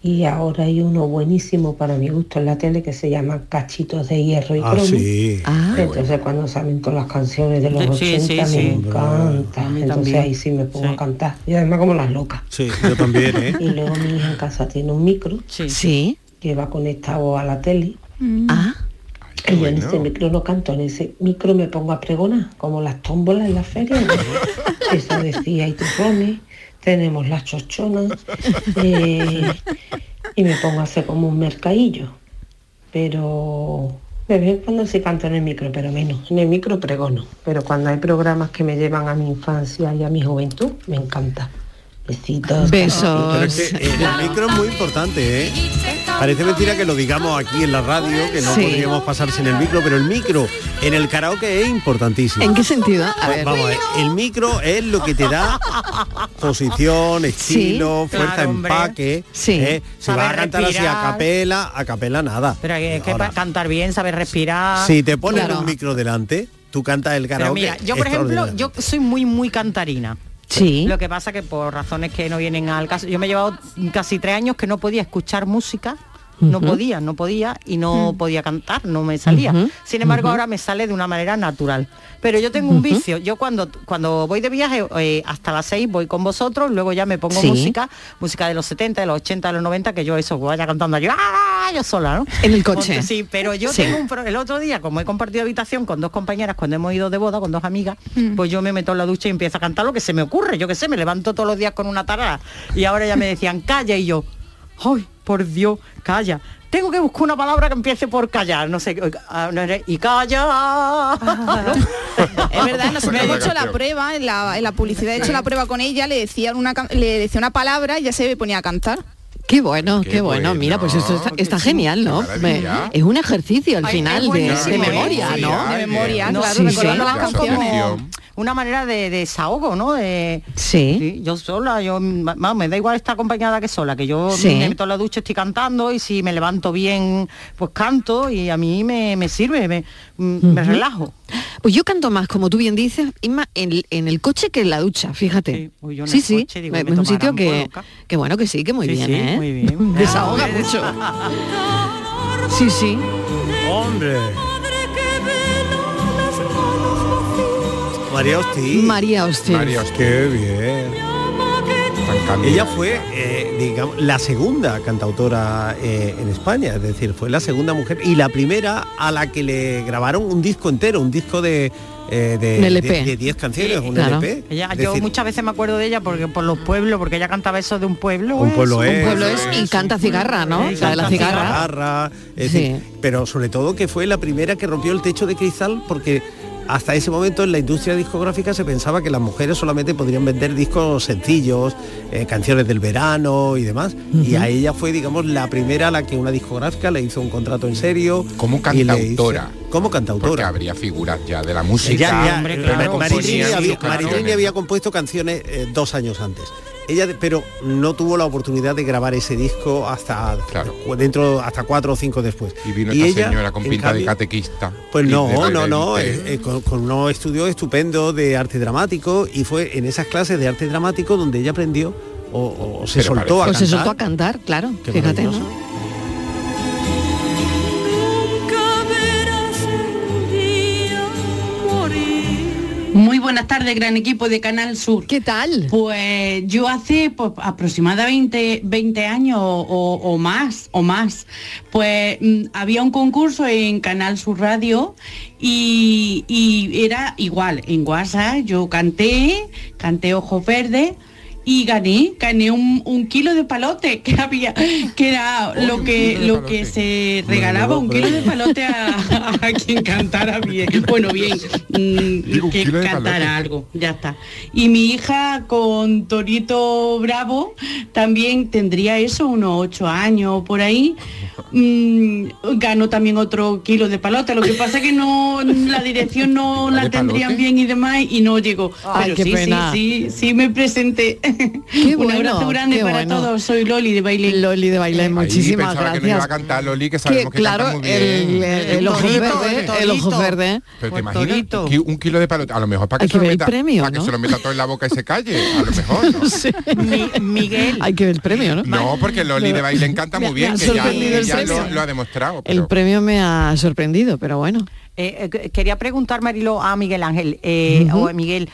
Y ahora hay uno buenísimo para mi gusto en la tele que se llama Cachitos de Hierro y Ah, Cromo. sí. Ah. Entonces cuando salen todas las canciones de los Sí, 80 sí, me sí. encanta. Entonces también. ahí sí me pongo a cantar. Y además como las locas. Sí, yo también, ¿eh? Y luego mi hija en casa tiene un micro Sí. que va conectado a la tele. Ah. Y yo en ese micro no canto, en ese micro me pongo a pregonar, como las tómbolas en la feria. ¿no? Eso decía y turrones, tenemos las chochonas, eh, y me pongo a hacer como un mercadillo. Pero de vez en cuando sí canto en el micro, pero menos. En el micro pregono. Pero cuando hay programas que me llevan a mi infancia y a mi juventud, me encanta. Besitos. Besos. Pero es que el micro es muy importante, ¿eh? Parece mentira que lo digamos aquí en la radio, que no Sí. podríamos pasar sin el micro, pero el micro en el karaoke es importantísimo. ¿En qué sentido? A Pues ver. Vamos a ver, el micro es lo que te da posición, estilo, Sí, fuerza, claro, empaque. Sí. ¿eh? Si Saber vas a cantar así a capela, a capela nada. Pero es que Ahora, cantar bien, saber respirar. si te ponen Claro. un micro delante, tú cantas el Pero karaoke. mira, yo por ejemplo, yo soy muy, muy cantarina. Sí. Lo que pasa que por razones que no vienen al caso, yo me he llevado casi tres años que no podía escuchar música. No podía, no podía y no podía cantar, no me salía. Sin embargo, ahora me sale de una manera natural. Pero yo tengo un vicio. Yo cuando cuando voy de viaje eh, hasta las seis voy con vosotros, luego ya me pongo Sí. música, música de los 70, de los 80, de los 90, que yo eso vaya cantando yo, ¡ah! yo sola, ¿no? En el coche. Sí, pero yo Sí. tengo un pro- el otro día, como he compartido habitación con dos compañeras cuando hemos ido de boda, con dos amigas, pues yo me meto en la ducha y empiezo a cantar lo que se me ocurre. Yo qué sé, me levanto todos los días con una tarara. Y ahora ya me decían, calla, y yo, ¡ay, por Dios, calla! Tengo que buscar una palabra que empiece por callar, no sé, ah, era- y calla. Es verdad, nosotros hemos hecho la prueba, en la, en la publicidad he hecho la prueba con ella, le decían una le decía una palabra y ya se ponía a cantar. Qué bueno, qué, Qué bueno. Mira, pues esto está, genial, ¿no? Es un ejercicio al Ay, final de, ¿eh? memoria, ¿no? De memoria, No, claro, sí, recordando sí. las canciones. Una manera de, de desahogo, ¿no? De, sí. Yo sola, yo ma- me da igual estar acompañada que sola, que yo Sí. me meto en la ducha, estoy cantando y si me levanto bien, pues canto y a mí me, me sirve, me, me Ujú. relajo. Pues yo canto más, como tú bien dices, Inma, en, en el coche que en la ducha, fíjate. Uy, yo en Sí, el sí, coche, digo, es me un sitio que, que bueno, que sí, que muy Sí, bien, sí, ¿eh? muy bien. Desahoga mucho. Sí, sí. Hombre. María Hostil. María Hostil. María Hostil. Qué bien. Ella fue, eh, digamos, la segunda cantautora eh, en España, es decir, fue la segunda mujer y la primera a la que le grabaron un disco entero, un disco de eh, de Un LP. de- de 10 canciones, un LP. Ella, Es yo decir, muchas veces me acuerdo de ella porque por los pueblos, porque ella cantaba eso de un pueblo. Un pueblo es, es, Un pueblo es y canta cigarra, ¿no? Sí, La de la cigarra. cigarra, es Sí. decir, pero sobre todo que fue la primera que rompió el techo de cristal porque hasta ese momento en la industria discográfica se pensaba que las mujeres solamente podrían vender discos sencillos, eh, canciones del verano y demás. Y a ella fue, digamos, la primera a la que una discográfica le hizo un contrato en serio. Como hizo- cantautora. como cantautora. Porque habría figuras ya de la música. Ya, había compuesto canciones eh, dos años antes. Ella, de- pero no tuvo la oportunidad de grabar ese disco hasta dentro hasta cuatro o cinco después. Y vino Y esta ella, señora con pinta de catequista. Pues no, no, no, de- eh, eh, con, con unos estudios estupendos de arte dramático y fue en esas clases de arte dramático donde ella aprendió o, o se soltó a Pues cantar. se soltó a cantar, claro. Qué Fíjate, ¿no? Muy buenas tardes, gran equipo de Canal Sur. ¿Qué tal? Pues yo hace pues, aproximadamente 20 años o, o más, o más, pues mm, había un concurso en Canal Sur Radio y, y era igual, en WhatsApp yo canté, canté Ojos Verdes y gané, gané un, un kilo de palote que había, que era Uy, lo que lo que se regalaba, un kilo de palote a, a quien cantara bien. Bueno, bien, mm, que cantara algo, ya está. Y mi hija con Torito Bravo también tendría eso, unos ocho años por ahí. Mm, ganó también otro kilo de palote. Lo que pasa es que no la dirección no la ¿De tendrían palote? bien y demás y no llegó. Ay, Pero qué sí, pena. sí, sí, sí me presenté. Qué Un bueno, abrazo grande qué para bueno. todos. Soy Loli de baile. Loli de baile, muchísimas pensaba que no iba a gracias. cantar Loli, que Que, sabemos que, claro, canta muy bien. el, el, el ojo verde, el ojo verde. Pero te imaginas un kilo de palote, a lo mejor para que, se que lo meta, premio, para que ¿no? se lo meta todo en la boca y se calle, a lo mejor. ¿no? Miguel. Hay que ver el premio, ¿no? No, porque Loli de baile encanta muy bien, que ya, lo ha demostrado. El premio me ha sorprendido, pero bueno. Eh, eh, quería preguntar, Marilo, a Miguel Ángel, eh, o a Miguel,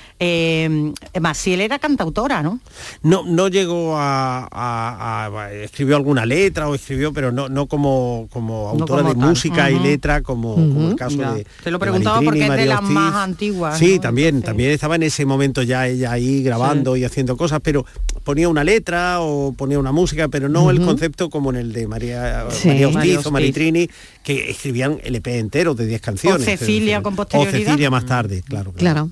Maciel era cantautora, ¿no? No, no llegó a, a- a- escribió alguna letra o escribió, pero no, no como, como autora como de tal. música y letra, como, como el caso Ya. de. Te lo preguntaba porque es de las más antiguas, Sí, ¿no? también, también estaba en ese momento ya ella ahí grabando y haciendo cosas, pero ponía una letra o ponía una música, pero no el concepto como en el de María, Sí. María Ortiz. o Maritrini, que escribían LP enteros de 10 canciones. O Cecilia con posterioridad. O Cecilia más tarde, claro. Claro.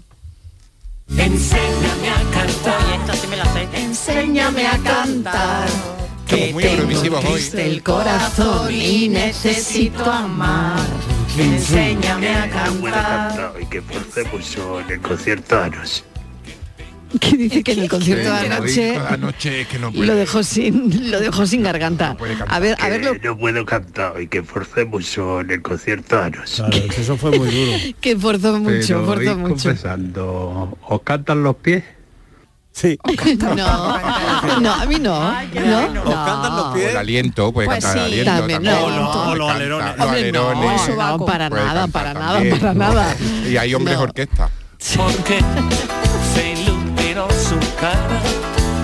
Enséñame a cantar. Oye, esta sí me la sé. Enséñame a cantar. Estamos muy eurovisivos hoy. el corazón y necesito amar. Enséñame a cantar. y que force mucho en el concierto de anoche. Que dice que en el concierto de anoche anoche es que no puede. lo dejó sin lo dejó sin garganta. A ver, a ver lo Que no puedo cantar y que force mucho en el concierto de anoche. Claro, eso fue muy duro. que forzó mucho, forzó mucho. confesando, ¿os cantan los pies? Sí. No, no, a mí no. no, no. O el aliento, puede Pues cantar sí, el aliento también, también. no, Puede no, cantar, los alerones. Los Hombre, no, alerones. eso va para nada, para nada, para ¿no? nada. Y hay hombres No. orquesta. Porque cara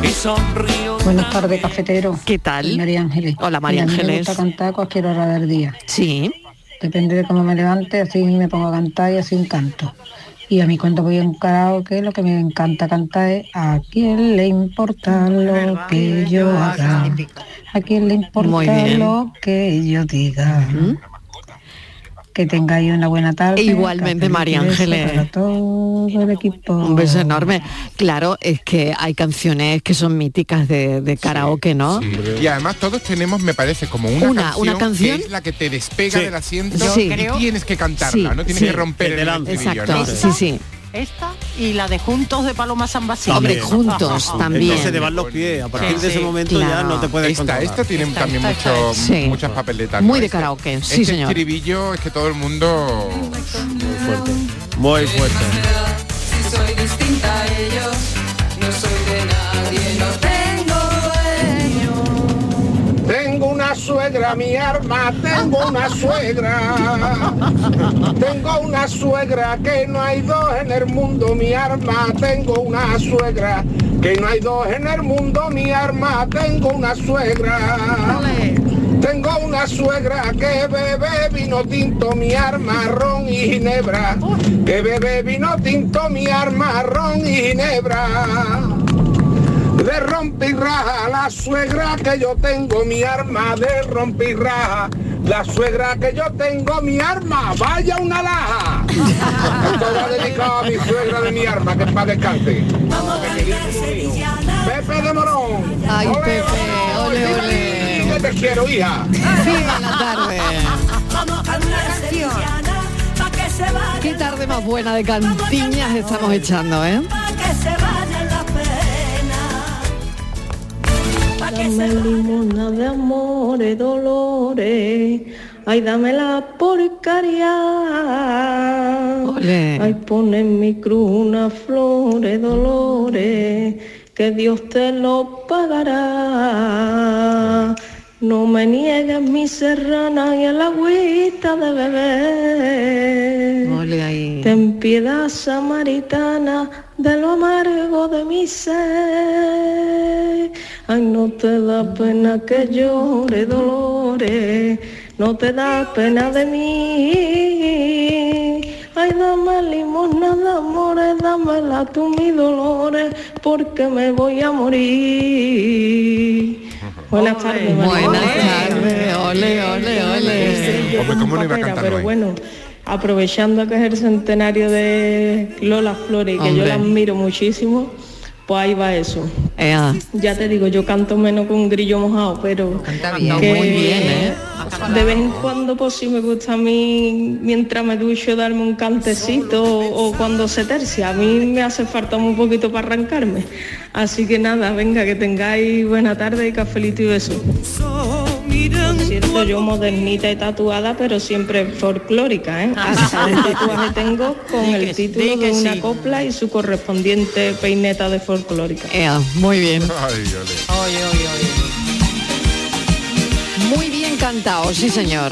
y sonrió. Buenas tardes, cafetero. ¿Qué tal? María Ángeles. Hola, María mí Me Ángeles. gusta cantar a cualquier hora del día. Sí. Depende de cómo me levante, así me pongo a cantar y así un canto. Y a mí cuando voy a un karaoke lo que me encanta cantar es a quién le importa lo que yo haga. A quién le importa lo que yo diga. Que tengáis una buena tarde. E igualmente, María Ángeles. Para todo el equipo. Un beso enorme. Claro, es que hay canciones que son míticas de, de karaoke, ¿no? Y además todos tenemos, me parece, como una, Una- canción, una canción. que es la que te despega Sí. del asiento y tienes que cantarla, Sí, no tienes sí. que romper el estribillo, Exacto, ¿no? sí, sí. Esta y la de Juntos de Paloma San Basilio. Hombre, juntos también. Entonces te van los pies. A partir Sí, de ese momento ya claro. no te puedes Esta, controlar. esta tiene Esta, también esta, mucho. Sí. muchas papeletas. Muy ¿no? de Este- karaoke, sí, este señor. estribillo es que todo el mundo... Muy fuerte. Muy fuerte. Si soy distinta a ellos, no soy suegra, mi arma, tengo una suegra. Tengo una suegra que no hay dos en el mundo, mi arma. Tengo una suegra que no hay dos en el mundo, mi arma. Tengo una suegra. Tengo una suegra que bebe vino tinto, mi arma, ron y ginebra. Que bebe vino tinto, mi arma, ron y ginebra. De rompirraja, la suegra que yo tengo, mi arma de rompirraja. La suegra que yo tengo, mi arma, vaya una laja. Esto va dedicado a mi suegra de mi arma, que para descanse. Pepe de Morón. Ay, Ole, Pepe, ole, ole. Que te quiero, hija. ¡Viva la tarde! Vamos a cantar sevillana, pa' que se vaya, Qué tarde más buena de cantiñas estamos echando, ¿eh? Dame limona de amores, dolores. Ay, dame la porcaria. Ole. Ay, pone en mi cruz una flores, dolores. Que Dios te lo pagará. No me niegues mi serrana y el agüita de beber. Ole ahí. Ten piedad samaritana de lo amargo de mi ser. Ay, no te da pena que llore dolores, no te da pena de mí. Ay, dame limosna de amores, dámela tú mi dolores, porque me voy a morir. Buenas tardes, María. Buenas tardes, ole, ole, ole. ¿cómo no iba a cantarlo pero bueno, aprovechando que es el centenario de Lola Flores y que yo la admiro muchísimo, pues ahí va eso. Ea. Ya te digo, yo canto menos con un grillo mojado, pero Canta que bien. Muy bien, ¿eh? de vez en cuando pues sí me gusta a mí mientras me ducho darme un cantecito o, o cuando se tercia. A mí me hace falta un poquito para arrancarme. Así que nada, venga, que tengáis buena tarde y cafelito y beso. Por cierto, yo modernita y tatuada, pero siempre folclórica, ¿eh? Hasta un tatuaje tengo con el título de una sí. copla y su correspondiente peineta de folclórica. Muy bien. Ay, ole. Oye, oye, oye. Muy bien cantado, sí señor.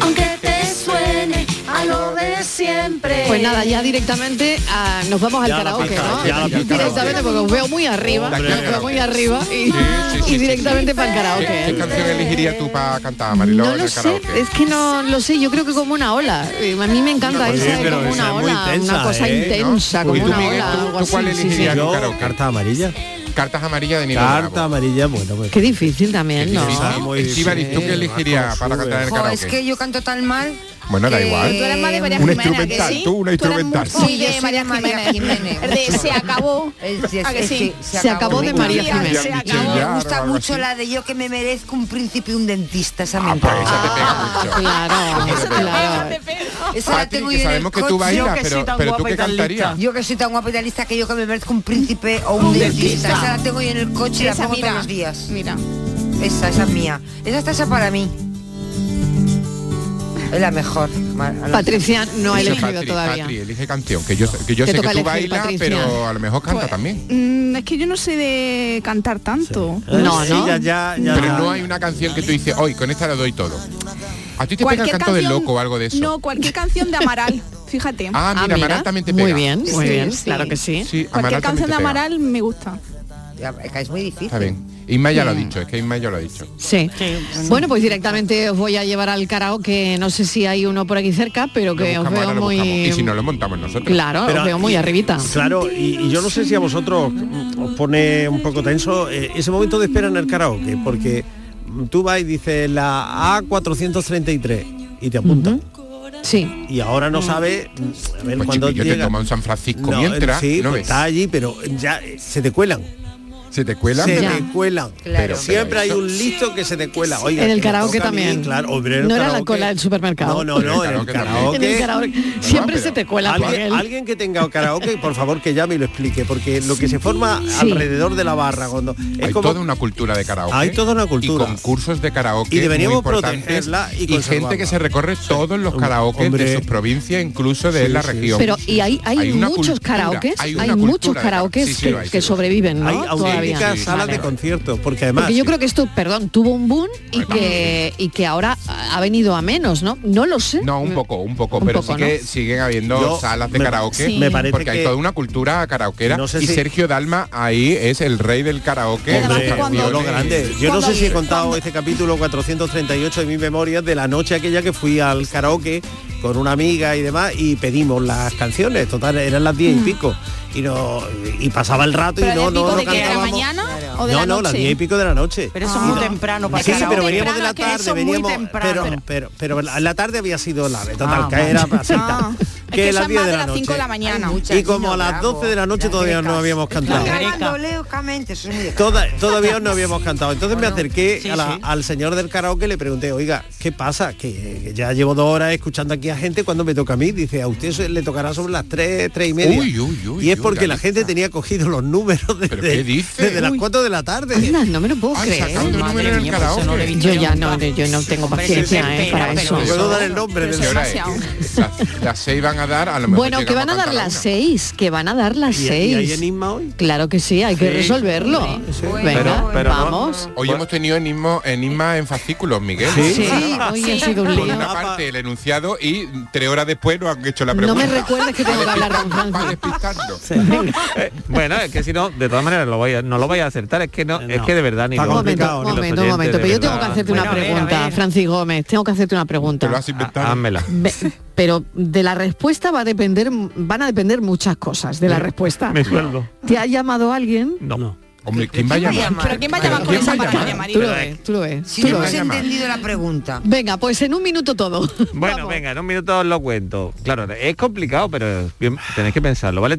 Aunque te suene a lo de siempre. Pues nada, ya directamente ah, a, nos vamos al karaoke, pista, ¿no? Ya directamente porque os veo muy arriba, os veo muy arriba y, sí, sí, sí, y directamente para el karaoke. ¿Qué, ¿Qué, ¿eh? canción elegirías tú para cantar, Mariló? No lo sé, es que no lo sé, yo creo que como una ola. A mí me encanta no, esa de como una ola, tensa, una cosa eh, intensa, ¿no? como tú, una Miguel, ola. ¿Tú, tú cuál elegirías yo, karaoke? Carta amarilla cartas amarillas de mi Carta Bravo. amarilla, bueno, pues. Qué difícil también, Qué difícil, ¿no? Muy ¿tú qué elegirías para cantar el karaoke? Es que yo canto tan mal bueno, da eh, igual. Tú eras más de María Tú, una instrumental. Sí, María Jimena. Se acabó. Eh, se acabó de María Jimena. Se acabó. Me gusta mucho la de yo que me merezco un príncipe y un dentista. Esa ah, me pues, Claro, Esa la tengo yo sabemos que tú bailas, pero tú qué cantarías. Yo que soy tan guapa y que yo que me merezco un príncipe o un dentista. Esa la tengo yo en el coche y la pongo todos los días. Mira. Esa, esa es mía. Esa está esa para mí. Es la mejor. Patricia no ha elegido todavía. Patri, elige canción, que yo, que yo sé que tú bailas, pero a lo mejor canta pues, también. Mm, es que yo no sé de cantar tanto. No, no. Pero no hay una canción que tú dices, hoy con esta la doy todo. ¿A ti te cualquier pega el canto loco o algo de eso? No, cualquier canción de Amaral. Fíjate. Ah, ah, mira. Amaral también te pega. Muy bien, muy bien, claro que sí. cualquier canción de Amaral me gusta es muy difícil. Está bien. Inma ya lo ha dicho, es que Inma ya lo ha dicho. Sí. Bueno, pues directamente os voy a llevar al karaoke, no sé si hay uno por aquí cerca, pero que os veo muy... Y si no lo montamos nosotros. Claro, os veo muy arribita. Claro, y, yo no sé si a vosotros os pone un poco tenso eh, ese momento de espera en el karaoke, porque tú vas y dices la A433 y te apunta. Sí. Y ahora no sabe a ver pues cuando llega. te tomo en San Francisco no, mientras, ¿no pues está allí, pero ya se te cuelan. ¿Se te cuelan? Se te cuelan. Pero, Siempre hay un listo que se te cuela. Oiga, en el karaoke también. Claro, hombre, no era la cola del supermercado. No, no, no, el karaoke. Siempre se te cuela. Alguien, que tenga karaoke, por favor, que llame y lo explique, porque lo que se forma alrededor de la barra cuando es hay como, toda una cultura de karaoke. Hay toda una cultura. Y concursos de karaoke. Y deberíamos muy protegerla y, y gente que se recorre todos los karaoke de sus provincias, incluso de la región. Pero y hay, hay, muchos karaokes, hay, muchos karaokes que, que sobreviven, ¿no? auténticas salas de conciertos, porque además... Yo creo que esto, perdón, tuvo un boom y que, y que ahora ha venido a menos, ¿no? No lo sé. No, un poco, un poco, pero sí que siguen habiendo salas de karaoke, me parece porque hay toda una cultura karaoquera no sé si y Sergio Dalma ahí es el rey del karaoke. Cuando, lo. Yo no sé si he contado este capítulo 438 de mis memorias de la noche aquella que fui al karaoke con una amiga y demás y pedimos las canciones, total, eran las 10 y mm. pico y, no, y pasaba el rato y no, no, no o de no, la noche? No, no, las 10 y pico de la noche. Pero eso ah. es muy temprano para Sí, sí pero veníamos de la tarde, veníamos... Temprano, pero, pero, pero, la tarde había sido la larga, total, ah, que era pasita. Que, ah. es que las 10 de la noche. 5 de la mañana. y como a las 12 de la noche todavía no habíamos cantado. Todavía no habíamos cantado. Entonces me acerqué al señor del karaoke y le pregunté, oiga, ¿qué pasa? Que ya llevo dos horas escuchando aquí a gente cuando me toca a mí. Dice, a usted le tocará sobre las 3, 3 y media. Uy, uy, uy, y es porque la gente tenía cogido los números desde, desde las 4 de la tarde. No me lo puedo creer. Madre mía, yo ya no, yo no tengo paciencia para eso. Las, seis van a dar a lo mejor Bueno, que van a, dar las seis, que van a dar las seis. enigma hoy? Claro que sí, hay que resolverlo. Venga, pero, vamos. Hoy pues hemos tenido enigma, enigma en fascículos, Miguel. Sí. Por una parte el enunciado y tres horas después nos han hecho la pregunta. No me recuerdes que tengo que hablar con eh, Bueno, es que si no, de todas maneras no lo voy a acertar es que no, eh, es que de verdad ni Un momento, un momento, un momento. Pero yo tengo que hacerte una pregunta, Francis Gómez, tengo que hacerte una pregunta. Te lo has inventado. Ah, Házmela. Pero de la respuesta va a depender, van a depender muchas cosas de la respuesta. Me sueldo. ¿Te ha llamado alguien? No. Hombre, ¿quién va a llamar? ¿Pero quién va a llamar con esa Tú lo ves, tú lo ves. Si no has entendido la pregunta. Venga, pues en un minuto todo. Bueno, venga, en un minuto os lo cuento. Claro, es complicado, pero tenéis que pensarlo, ¿vale?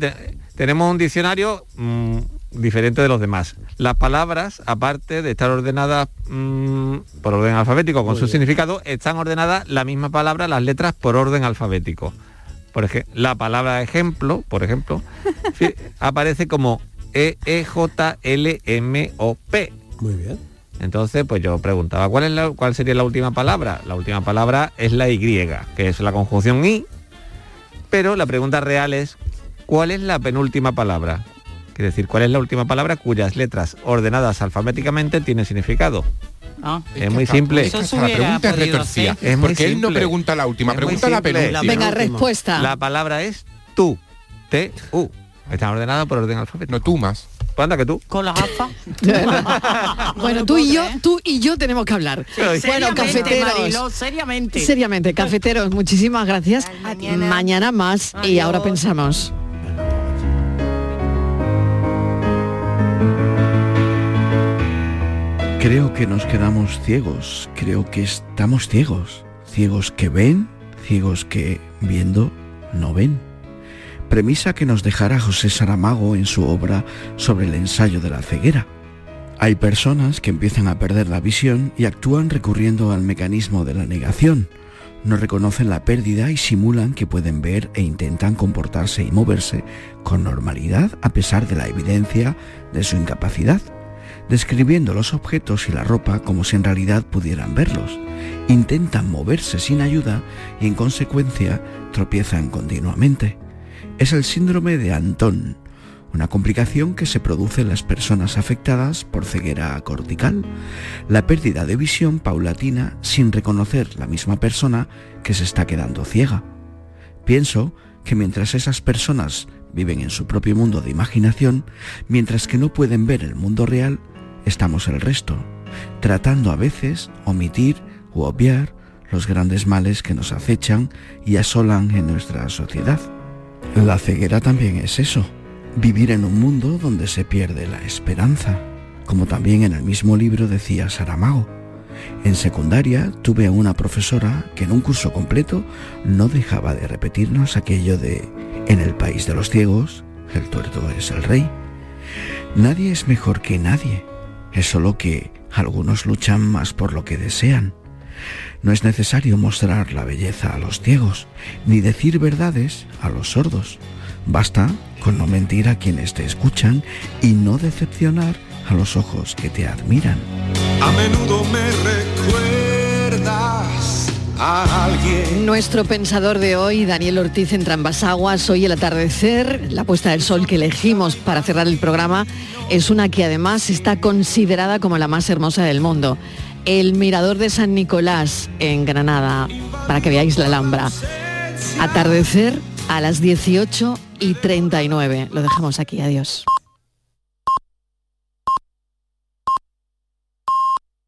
Tenemos un diccionario mm, diferente de los demás. Las palabras, aparte de estar ordenadas mm, por orden alfabético con su significado, están ordenadas la misma palabra, las letras por orden alfabético. Por ejemplo, la palabra ejemplo, por ejemplo, aparece como e, e J L M O P. Muy bien. Entonces, pues yo preguntaba, ¿cuál, es la, ¿cuál sería la última palabra? La última palabra es la Y, que es la conjunción I, pero la pregunta real es, ¿cuál es la penúltima palabra? Quiere decir, ¿cuál es la última palabra cuyas letras ordenadas alfabéticamente tienen significado? Ah. Es muy simple. La pregunta es retorcida. Es porque él no pregunta la última, pregunta la penúltima. Venga, respuesta. La palabra es tú. T-U. Están ordenadas por orden alfabético. No, tú más. Pues anda que tú. Con las gafas. bueno, tú y yo, tú y yo tenemos que hablar. Sí, bueno, cafeteros. Seriamente. Seriamente, cafeteros, muchísimas gracias. Mañana, más y ahora pensamos. Creo que nos quedamos ciegos, creo que estamos ciegos, ciegos que ven, ciegos que viendo no ven. Premisa que nos dejará José Saramago en su obra sobre el ensayo de la ceguera. Hay personas que empiezan a perder la visión y actúan recurriendo al mecanismo de la negación. No reconocen la pérdida y simulan que pueden ver e intentan comportarse y moverse con normalidad a pesar de la evidencia de su incapacidad describiendo los objetos y la ropa como si en realidad pudieran verlos. Intentan moverse sin ayuda y en consecuencia tropiezan continuamente. Es el síndrome de Antón, una complicación que se produce en las personas afectadas por ceguera cortical, la pérdida de visión paulatina sin reconocer la misma persona que se está quedando ciega. Pienso que mientras esas personas viven en su propio mundo de imaginación, mientras que no pueden ver el mundo real, estamos el resto, tratando a veces omitir u obviar los grandes males que nos acechan y asolan en nuestra sociedad. La ceguera también es eso, vivir en un mundo donde se pierde la esperanza, como también en el mismo libro decía Saramago. En secundaria tuve a una profesora que en un curso completo no dejaba de repetirnos aquello de en el país de los ciegos, el tuerto es el rey. Nadie es mejor que nadie, es solo que algunos luchan más por lo que desean. No es necesario mostrar la belleza a los ciegos, ni decir verdades a los sordos. Basta con no mentir a quienes te escuchan y no decepcionar a los ojos que te admiran. A menudo me Nuestro pensador de hoy, Daniel Ortiz en Trambasaguas, hoy el atardecer, la puesta del sol que elegimos para cerrar el programa, es una que además está considerada como la más hermosa del mundo. El Mirador de San Nicolás en Granada, para que veáis la Alhambra. Atardecer a las 18 y 39. Lo dejamos aquí, adiós.